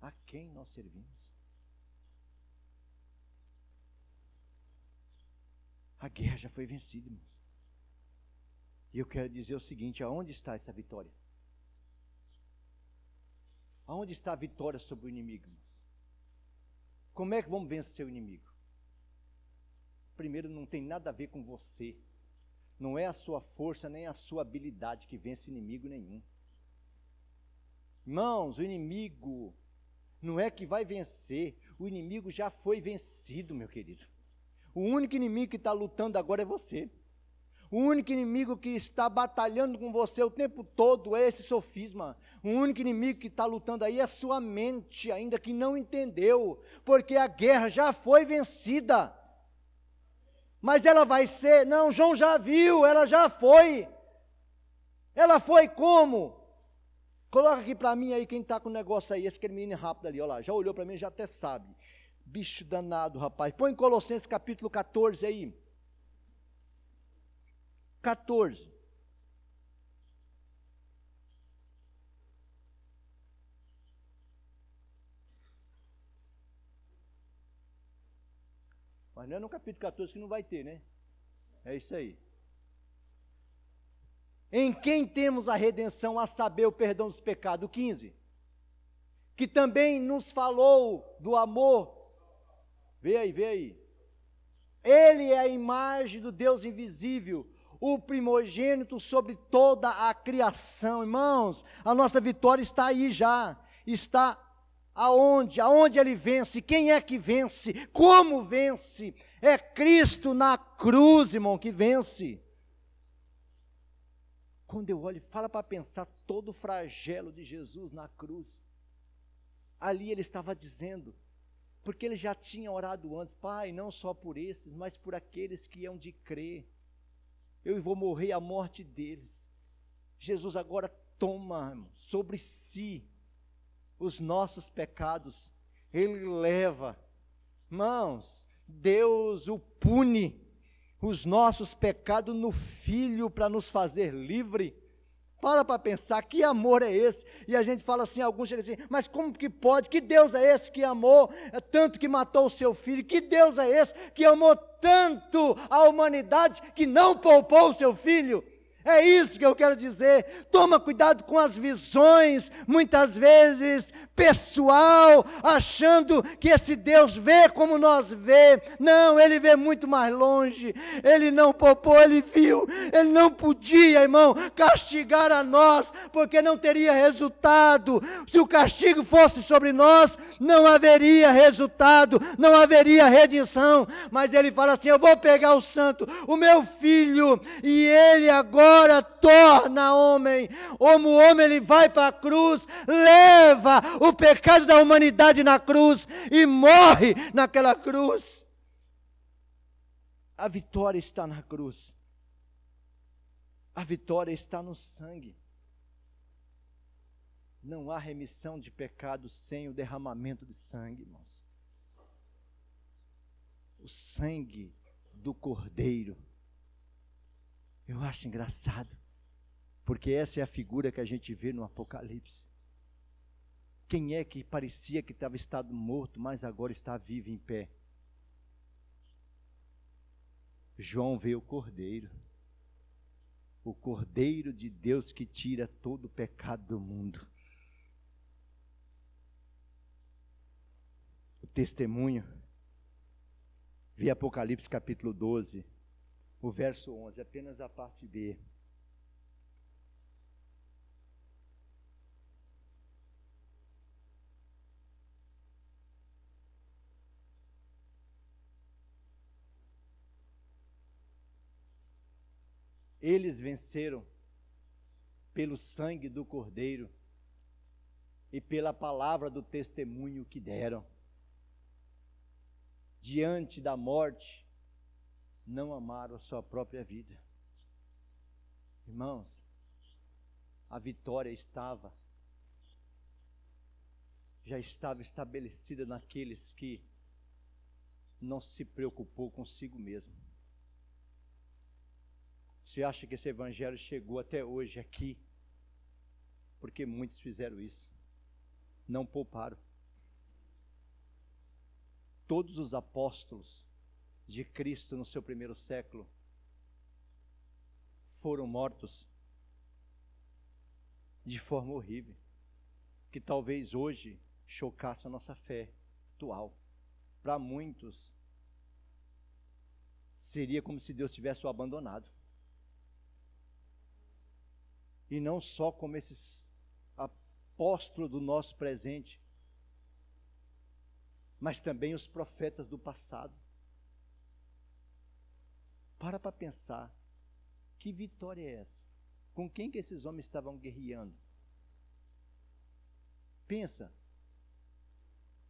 A quem nós servimos. A guerra já foi vencida, irmãos. E eu quero dizer o seguinte: aonde está essa vitória? Aonde está a vitória sobre o inimigo? Como é que vamos vencer o inimigo? Primeiro, não tem nada a ver com você. Não é a sua força nem a sua habilidade que vence inimigo nenhum. Irmãos, o inimigo não é que vai vencer, o inimigo já foi vencido, meu querido. O único inimigo que está lutando agora é você. O único inimigo que está batalhando com você o tempo todo é esse sofisma. O único inimigo que está lutando aí é a sua mente, ainda que não entendeu, porque a guerra já foi vencida. Mas ela vai ser, não, João já viu, ela já foi. Ela foi como? Coloca aqui para mim aí quem está com o negócio aí, esse aquele menino rápido ali, olha lá, já olhou para mim, já até sabe. Bicho danado, rapaz. Põe Colossenses capítulo 14 aí. 14. Mas não é no capítulo 14 que não vai ter, né? É isso aí. Em quem temos a redenção, a saber, o perdão dos pecados. 15. Que também nos falou do amor Vê aí, vê aí. Ele é a imagem do Deus invisível, o primogênito sobre toda a criação. Irmãos, a nossa vitória está aí já. Está aonde? Aonde ele vence? Quem é que vence? Como vence? É Cristo na cruz, irmão, que vence. Quando eu olho, fala para pensar todo o flagelo de Jesus na cruz. Ali ele estava dizendo: porque ele já tinha orado antes, Pai, não só por esses, mas por aqueles que hão de crer. Eu vou morrer a morte deles. Jesus agora toma sobre si os nossos pecados, ele leva. Mãos, Deus o pune os nossos pecados no filho para nos fazer livre. Para para pensar, que amor é esse? E a gente fala assim, alguns chegam assim, mas como que pode? Que Deus é esse que amou é tanto que matou o seu filho? Que Deus é esse que amou tanto a humanidade que não poupou o seu filho? É isso que eu quero dizer. Toma cuidado com as visões, muitas vezes pessoal, achando que esse Deus vê como nós vê. Não, ele vê muito mais longe. Ele não poupou, ele viu. Ele não podia, irmão, castigar a nós, porque não teria resultado. Se o castigo fosse sobre nós, não haveria resultado, não haveria redenção. Mas ele fala assim: Eu vou pegar o santo, o meu filho, e ele agora agora torna homem. Como homem ele vai para a cruz, leva o pecado da humanidade na cruz e morre naquela cruz. A vitória está na cruz. A vitória está no sangue. Não há remissão de pecados sem o derramamento de sangue, irmãos. O sangue do Cordeiro eu acho engraçado, porque essa é a figura que a gente vê no Apocalipse. Quem é que parecia que estava estado morto, mas agora está vivo em pé? João vê o Cordeiro, o Cordeiro de Deus que tira todo o pecado do mundo. O testemunho, vê Apocalipse capítulo 12 o verso 11, apenas a parte B. Eles venceram pelo sangue do Cordeiro e pela palavra do testemunho que deram. Diante da morte, não amaram a sua própria vida. Irmãos, a vitória estava já estava estabelecida naqueles que não se preocupou consigo mesmo. Você acha que esse evangelho chegou até hoje aqui? Porque muitos fizeram isso. Não pouparam. Todos os apóstolos de Cristo no seu primeiro século foram mortos de forma horrível, que talvez hoje chocasse a nossa fé atual. Para muitos, seria como se Deus tivesse o abandonado. E não só como esses apóstolos do nosso presente, mas também os profetas do passado. Para para pensar, que vitória é essa? Com quem que esses homens estavam guerreando? Pensa,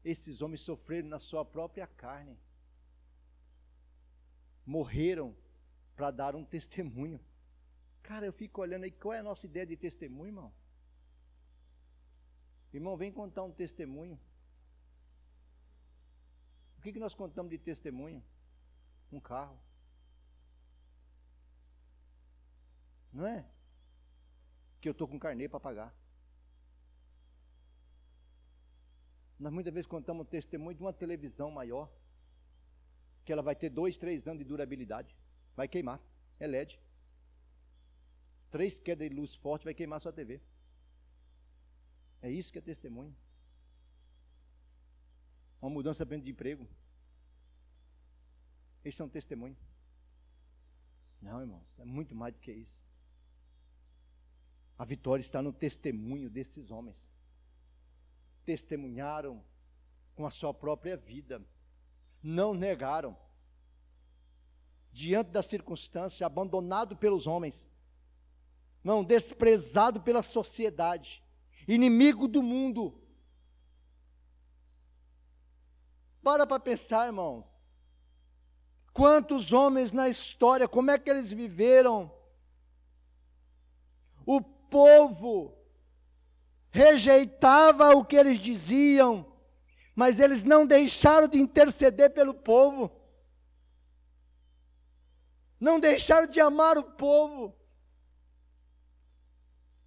esses homens sofreram na sua própria carne. Morreram para dar um (laughs) testemunho. Cara, eu fico olhando aí, qual é a nossa ideia de testemunho, irmão? Irmão, vem contar um testemunho. O que, que nós contamos de testemunho? Um carro. Não é? Que eu estou com carnê para pagar. Nós muitas vezes contamos o testemunho de uma televisão maior, que ela vai ter dois, três anos de durabilidade. Vai queimar. É LED. Três quedas de luz forte vai queimar sua TV. É isso que é testemunho. Uma mudança de emprego. Esse é um testemunho. Não, irmãos, é muito mais do que isso. A vitória está no testemunho desses homens testemunharam com a sua própria vida, não negaram. Diante da circunstância, abandonado pelos homens, não, desprezado pela sociedade, inimigo do mundo. Para para pensar, irmãos. Quantos homens na história, como é que eles viveram? O povo rejeitava o que eles diziam, mas eles não deixaram de interceder pelo povo, não deixaram de amar o povo.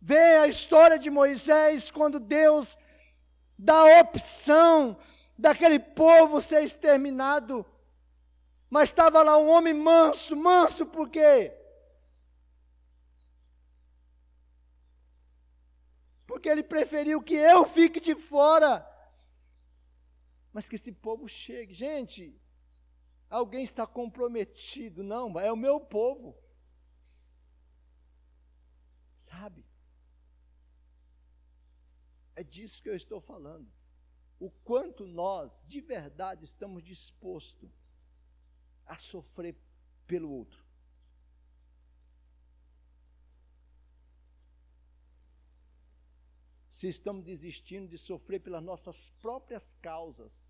Vê a história de Moisés quando Deus dá a opção daquele povo ser exterminado. Mas estava lá um homem manso, manso por quê? Porque ele preferiu que eu fique de fora. Mas que esse povo chegue. Gente, alguém está comprometido. Não, é o meu povo. Sabe? É disso que eu estou falando. O quanto nós, de verdade, estamos dispostos a sofrer pelo outro. Se estamos desistindo de sofrer pelas nossas próprias causas.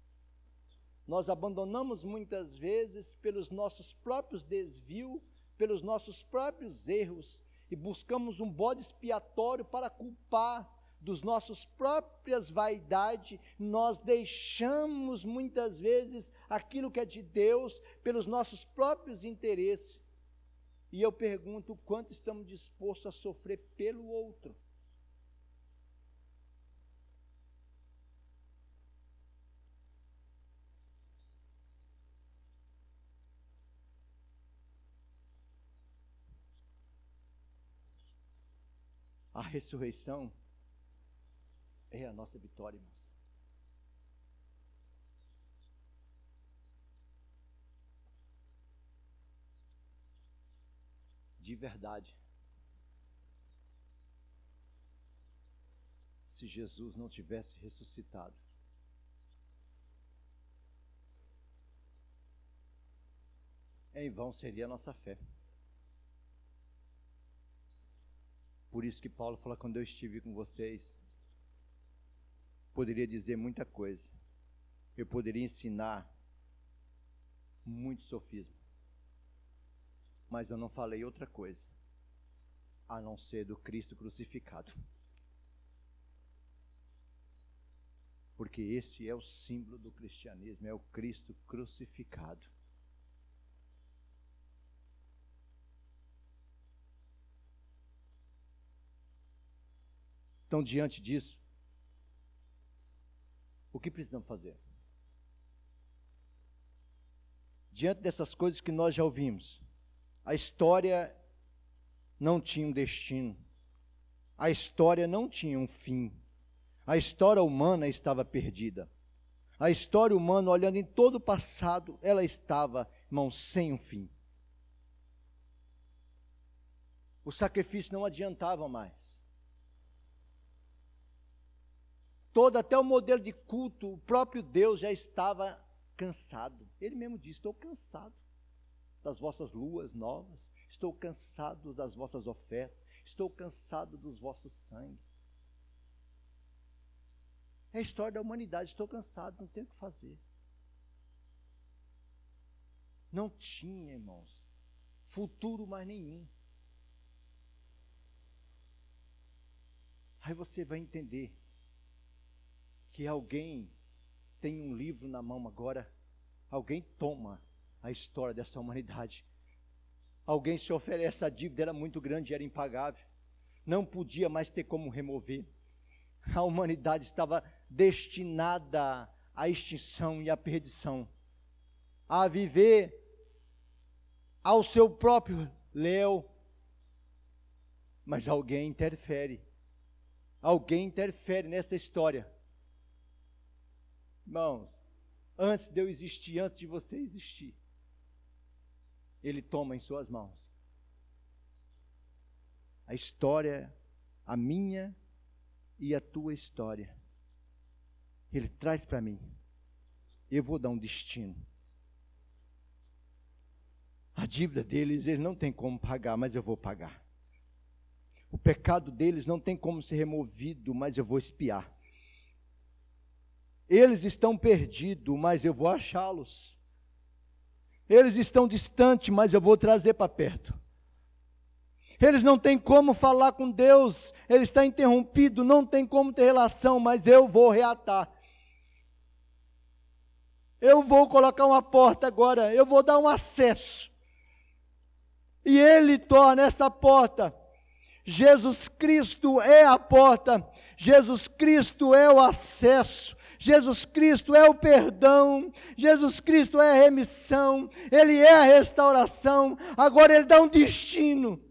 Nós abandonamos muitas vezes pelos nossos próprios desvios, pelos nossos próprios erros e buscamos um bode expiatório para culpar dos nossos próprias vaidades, nós deixamos muitas vezes aquilo que é de Deus pelos nossos próprios interesses. E eu pergunto quanto estamos dispostos a sofrer pelo outro. A ressurreição é a nossa vitória, irmãos. De verdade. Se Jesus não tivesse ressuscitado, em vão seria a nossa fé. Por isso que Paulo fala: quando eu estive com vocês, poderia dizer muita coisa, eu poderia ensinar muito sofisma, Mas eu não falei outra coisa a não ser do Cristo crucificado. Porque esse é o símbolo do cristianismo, é o Cristo crucificado. Então, diante disso, o que precisamos fazer? Diante dessas coisas que nós já ouvimos, a história não tinha um destino, a história não tinha um fim, a história humana estava perdida. A história humana, olhando em todo o passado, ela estava, irmão, sem um fim. O sacrifício não adiantava mais. Todo, até o modelo de culto, o próprio Deus já estava cansado. Ele mesmo disse: Estou cansado das vossas luas novas, estou cansado das vossas ofertas, estou cansado dos vossos sangue. É a história da humanidade, estou cansado, não tenho o que fazer. Não tinha, irmãos, futuro mais nenhum. Aí você vai entender que alguém tem um livro na mão agora, alguém toma a história dessa humanidade. Alguém se oferece, a dívida era muito grande, era impagável. Não podia mais ter como remover. A humanidade estava destinada à extinção e à perdição. A viver ao seu próprio léu. Mas alguém interfere. Alguém interfere nessa história Irmãos, antes de eu existir, antes de você existir, Ele toma em Suas mãos a história, a minha e a tua história. Ele traz para mim. Eu vou dar um destino. A dívida deles, ele não tem como pagar, mas eu vou pagar. O pecado deles não tem como ser removido, mas eu vou espiar. Eles estão perdidos, mas eu vou achá-los. Eles estão distantes, mas eu vou trazer para perto. Eles não têm como falar com Deus, ele está interrompido, não tem como ter relação, mas eu vou reatar. Eu vou colocar uma porta agora, eu vou dar um acesso. E ele torna essa porta. Jesus Cristo é a porta, Jesus Cristo é o acesso. Jesus Cristo é o perdão, Jesus Cristo é a remissão, Ele é a restauração, agora Ele dá um destino.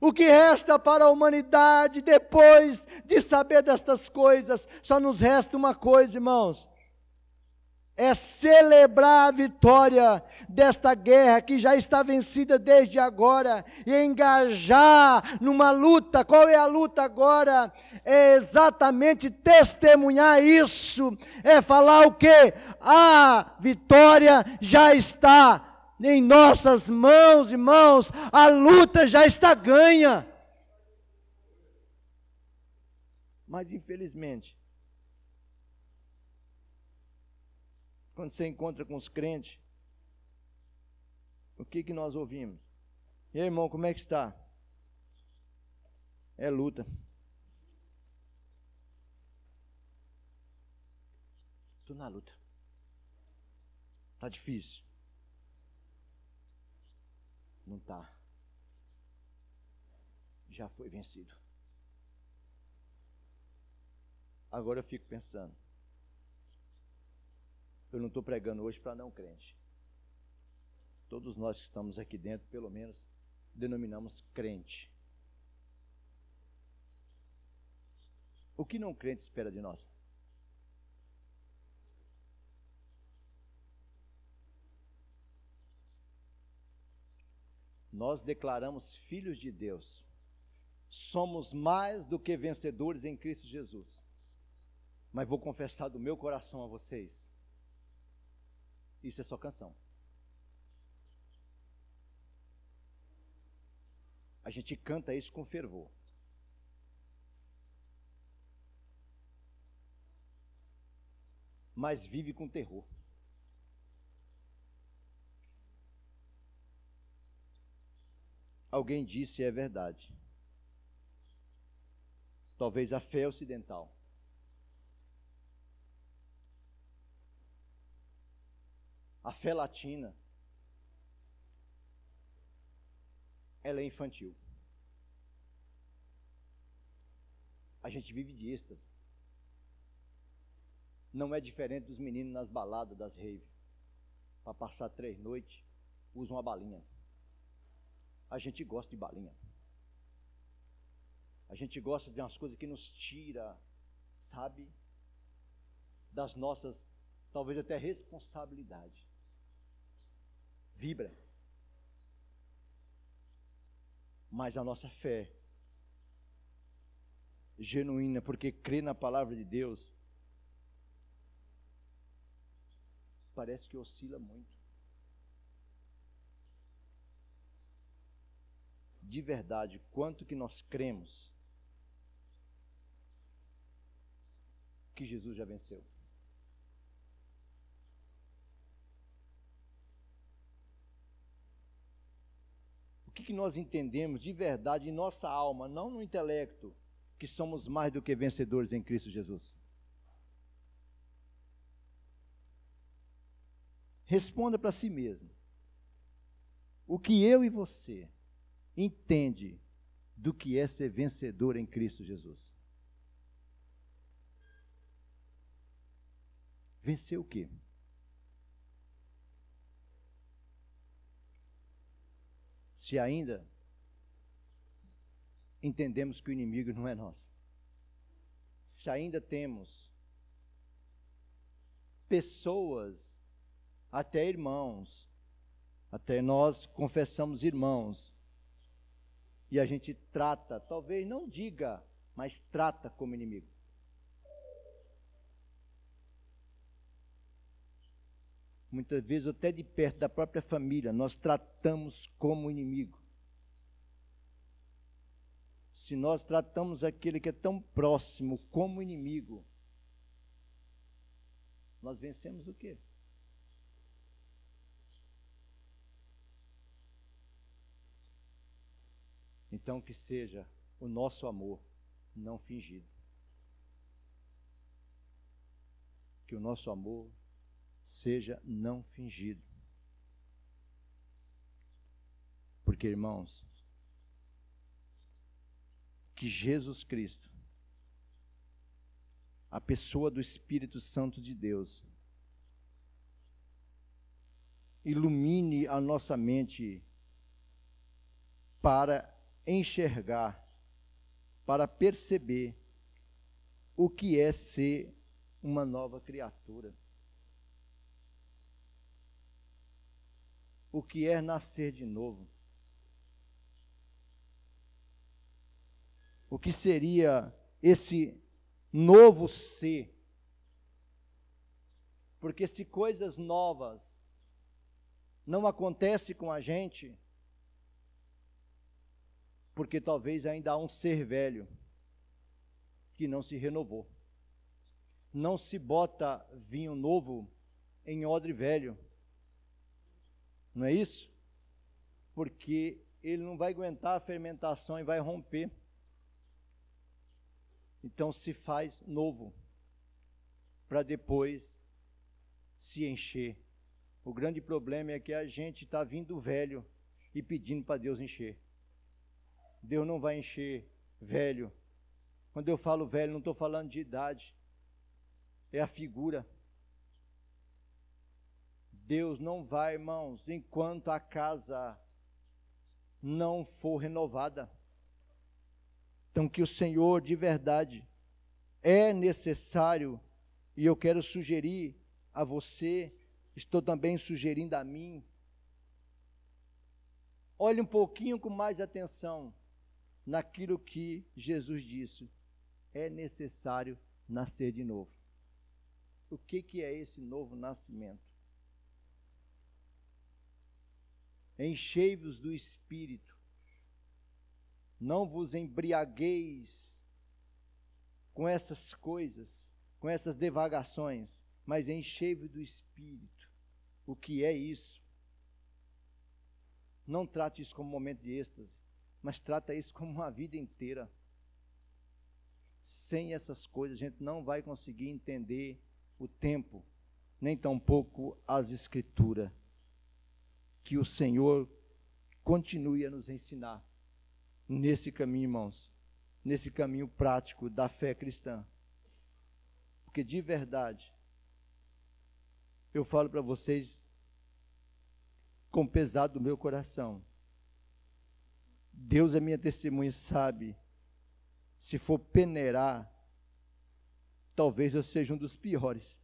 O que resta para a humanidade depois de saber destas coisas? Só nos resta uma coisa, irmãos: é celebrar a vitória desta guerra que já está vencida desde agora e engajar numa luta. Qual é a luta agora? É exatamente testemunhar isso. É falar o que? A vitória já está em nossas mãos, irmãos. A luta já está ganha. Mas infelizmente, quando você encontra com os crentes, o que, que nós ouvimos? E aí, irmão, como é que está? É luta. Estou na luta. Está difícil. Não está. Já foi vencido. Agora eu fico pensando. Eu não estou pregando hoje para não crente. Todos nós que estamos aqui dentro, pelo menos, denominamos crente. O que não crente espera de nós? Nós declaramos filhos de Deus. Somos mais do que vencedores em Cristo Jesus. Mas vou confessar do meu coração a vocês isso é só canção. A gente canta isso com fervor. Mas vive com terror. alguém disse é verdade. Talvez a fé ocidental. A fé latina, ela é infantil. A gente vive de êxtase. Não é diferente dos meninos nas baladas das raves. Para passar três noites, usam uma balinha. A gente gosta de balinha. A gente gosta de umas coisas que nos tira, sabe, das nossas, talvez até responsabilidade. Vibra. Mas a nossa fé genuína, porque crê na palavra de Deus, parece que oscila muito. De verdade, quanto que nós cremos que Jesus já venceu. Que, que nós entendemos de verdade em nossa alma, não no intelecto, que somos mais do que vencedores em Cristo Jesus? Responda para si mesmo. O que eu e você entende do que é ser vencedor em Cristo Jesus? Vencer o quê? Se ainda entendemos que o inimigo não é nosso. Se ainda temos pessoas até irmãos, até nós confessamos irmãos, e a gente trata, talvez não diga, mas trata como inimigo. Muitas vezes, até de perto da própria família, nós tratamos como inimigo. Se nós tratamos aquele que é tão próximo como inimigo, nós vencemos o quê? Então, que seja o nosso amor não fingido. Que o nosso amor seja não fingido. Porque, irmãos, que Jesus Cristo, a pessoa do Espírito Santo de Deus, ilumine a nossa mente para enxergar, para perceber o que é ser uma nova criatura. O que é nascer de novo. O que seria esse novo ser? Porque se coisas novas não acontecem com a gente, porque talvez ainda há um ser velho que não se renovou. Não se bota vinho novo em odre velho. Não é isso? Porque ele não vai aguentar a fermentação e vai romper. Então se faz novo para depois se encher. O grande problema é que a gente está vindo velho e pedindo para Deus encher. Deus não vai encher velho. Quando eu falo velho, não estou falando de idade, é a figura. Deus não vai, irmãos, enquanto a casa não for renovada. Então, que o Senhor de verdade é necessário, e eu quero sugerir a você, estou também sugerindo a mim, olhe um pouquinho com mais atenção naquilo que Jesus disse: é necessário nascer de novo. O que, que é esse novo nascimento? Enchei-vos do Espírito, não vos embriagueis com essas coisas, com essas devagações, mas enchei-vos do Espírito. O que é isso? Não trate isso como momento de êxtase mas trata isso como uma vida inteira. Sem essas coisas, a gente não vai conseguir entender o tempo, nem tampouco as Escrituras. Que o Senhor continue a nos ensinar nesse caminho, irmãos, nesse caminho prático da fé cristã. Porque de verdade, eu falo para vocês com pesado do meu coração. Deus é minha testemunha sabe, se for peneirar, talvez eu seja um dos piores.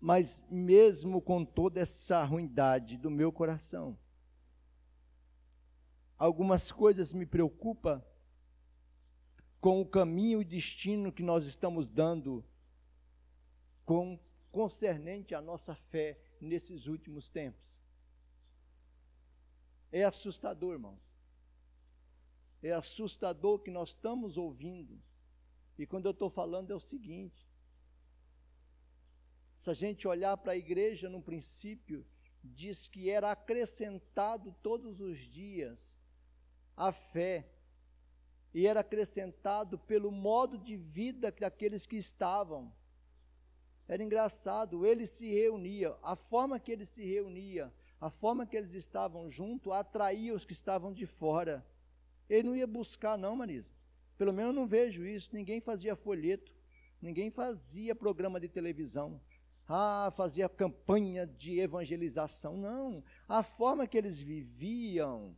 Mas mesmo com toda essa ruindade do meu coração, algumas coisas me preocupam com o caminho e destino que nós estamos dando com concernente à nossa fé nesses últimos tempos. É assustador, irmãos. É assustador que nós estamos ouvindo. E quando eu estou falando é o seguinte: se a gente olhar para a igreja no princípio, diz que era acrescentado todos os dias a fé, e era acrescentado pelo modo de vida daqueles que estavam. Era engraçado, eles se reuniam, a forma que eles se reuniam, a forma que eles estavam junto, atraía os que estavam de fora. Ele não ia buscar, não, Marisa. Pelo menos eu não vejo isso. Ninguém fazia folheto, ninguém fazia programa de televisão. Ah, fazia campanha de evangelização. Não. A forma que eles viviam,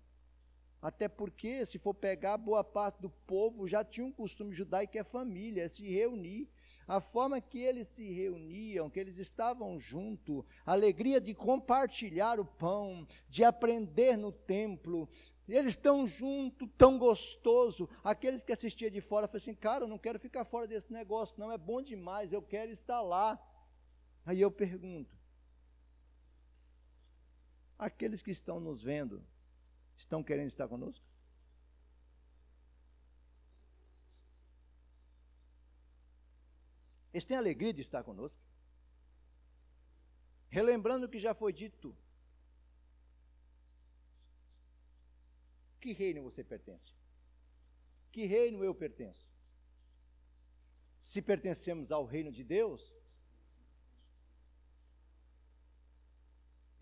até porque, se for pegar, boa parte do povo já tinha um costume judaico que é família, é se reunir. A forma que eles se reuniam, que eles estavam juntos, a alegria de compartilhar o pão, de aprender no templo, eles estão juntos, tão gostoso. Aqueles que assistiam de fora falaram assim: Cara, eu não quero ficar fora desse negócio, não, é bom demais, eu quero estar lá. Aí eu pergunto: aqueles que estão nos vendo, estão querendo estar conosco? Eles têm alegria de estar conosco? Relembrando o que já foi dito. Que reino você pertence? Que reino eu pertenço? Se pertencemos ao reino de Deus,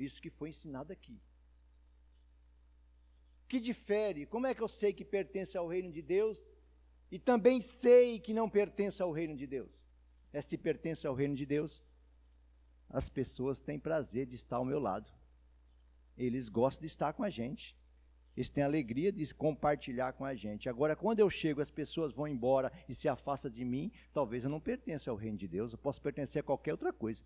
isso que foi ensinado aqui que difere? Como é que eu sei que pertence ao reino de Deus e também sei que não pertence ao reino de Deus? É se pertence ao reino de Deus, as pessoas têm prazer de estar ao meu lado. Eles gostam de estar com a gente. Eles têm alegria de compartilhar com a gente. Agora, quando eu chego, as pessoas vão embora e se afastam de mim, talvez eu não pertença ao reino de Deus, eu posso pertencer a qualquer outra coisa.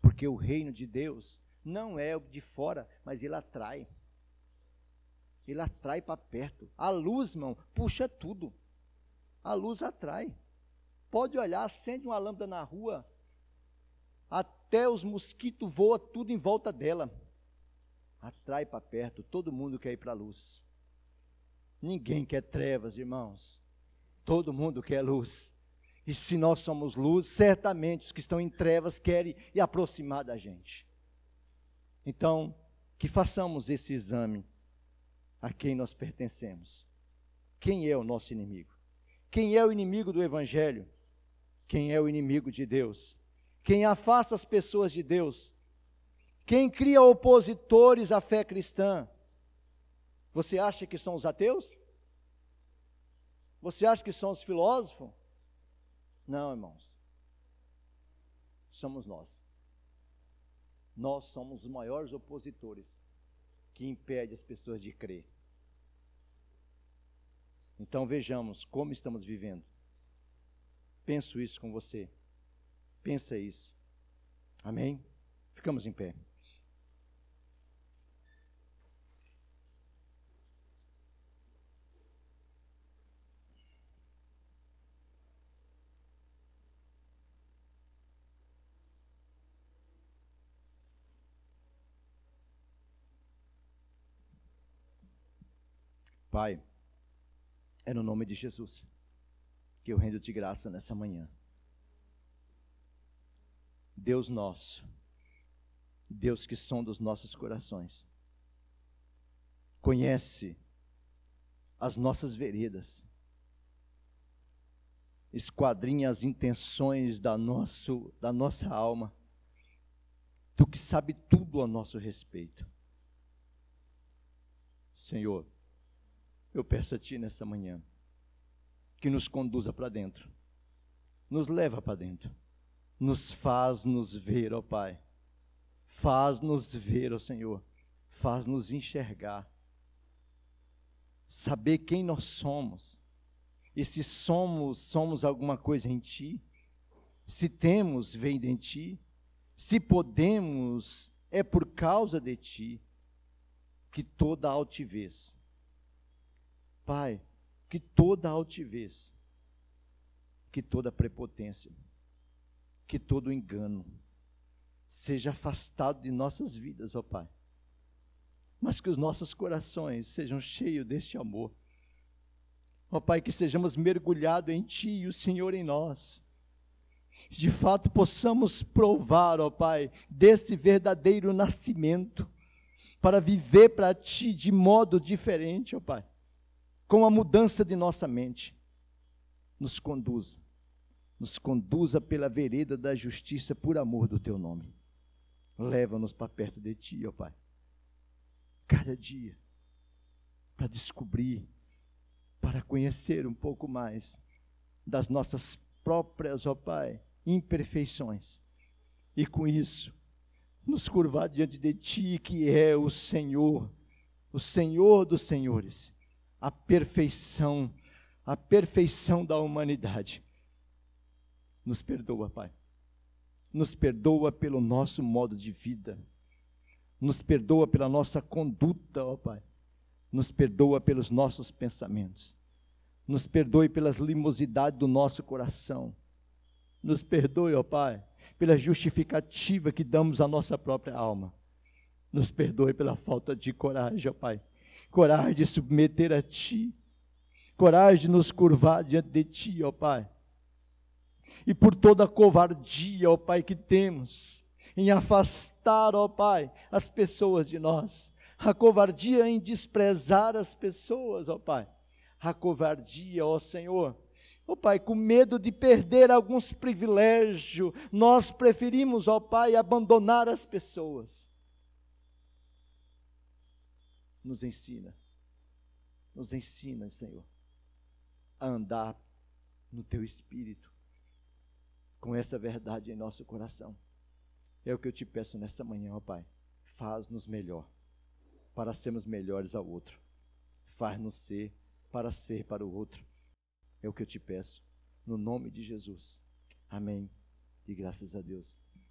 Porque o reino de Deus não é o de fora, mas ele atrai ele atrai para perto. A luz, irmão, puxa tudo. A luz atrai. Pode olhar, acende uma lâmpada na rua, até os mosquitos voam tudo em volta dela. Atrai para perto, todo mundo quer ir para a luz. Ninguém quer trevas, irmãos. Todo mundo quer luz. E se nós somos luz, certamente os que estão em trevas querem ir aproximar da gente. Então, que façamos esse exame a quem nós pertencemos. Quem é o nosso inimigo? Quem é o inimigo do Evangelho? Quem é o inimigo de Deus? Quem afasta as pessoas de Deus? Quem cria opositores à fé cristã? Você acha que são os ateus? Você acha que são os filósofos? Não, irmãos. Somos nós. Nós somos os maiores opositores que impede as pessoas de crer. Então vejamos como estamos vivendo. Penso isso com você. Pensa isso. Amém? Ficamos em pé. Pai, é no nome de Jesus que eu rendo de graça nessa manhã. Deus nosso, Deus que som dos nossos corações, conhece as nossas veredas, esquadrinha as intenções da, nosso, da nossa alma, tu que sabe tudo a nosso respeito. Senhor, eu peço a Ti nessa manhã, que nos conduza para dentro, nos leva para dentro, nos faz nos ver, ó Pai, faz-nos ver, ó Senhor, faz-nos enxergar, saber quem nós somos, e se somos, somos alguma coisa em Ti, se temos, vem de Ti, se podemos, é por causa de Ti, que toda altivez, Pai, que toda altivez, que toda prepotência, que todo engano, seja afastado de nossas vidas, ó Pai. Mas que os nossos corações sejam cheios deste amor. Ó Pai, que sejamos mergulhados em Ti e o Senhor em nós. De fato, possamos provar, ó Pai, desse verdadeiro nascimento, para viver para Ti de modo diferente, ó Pai, com a mudança de nossa mente. Nos conduza, nos conduza pela vereda da justiça por amor do Teu nome. Leva-nos para perto de Ti, ó Pai. Cada dia, para descobrir, para conhecer um pouco mais das nossas próprias, ó Pai, imperfeições. E com isso, nos curvar diante de Ti, que é o Senhor, o Senhor dos Senhores, a perfeição, a perfeição da humanidade. Nos perdoa, Pai. Nos perdoa pelo nosso modo de vida, nos perdoa pela nossa conduta, ó Pai, nos perdoa pelos nossos pensamentos, nos perdoe pelas limosidades do nosso coração, nos perdoe, ó Pai, pela justificativa que damos à nossa própria alma, nos perdoe pela falta de coragem, ó Pai, coragem de submeter a Ti, coragem de nos curvar diante de Ti, ó Pai e por toda a covardia, ó Pai, que temos em afastar, ó Pai, as pessoas de nós. A covardia em desprezar as pessoas, ó Pai. A covardia, ó Senhor. Ó Pai, com medo de perder alguns privilégios, nós preferimos, ó Pai, abandonar as pessoas. Nos ensina, nos ensina, Senhor, a andar no Teu Espírito com essa verdade em nosso coração. É o que eu te peço nessa manhã, ó Pai. Faz-nos melhor, para sermos melhores ao outro. Faz-nos ser, para ser para o outro. É o que eu te peço, no nome de Jesus. Amém. E graças a Deus.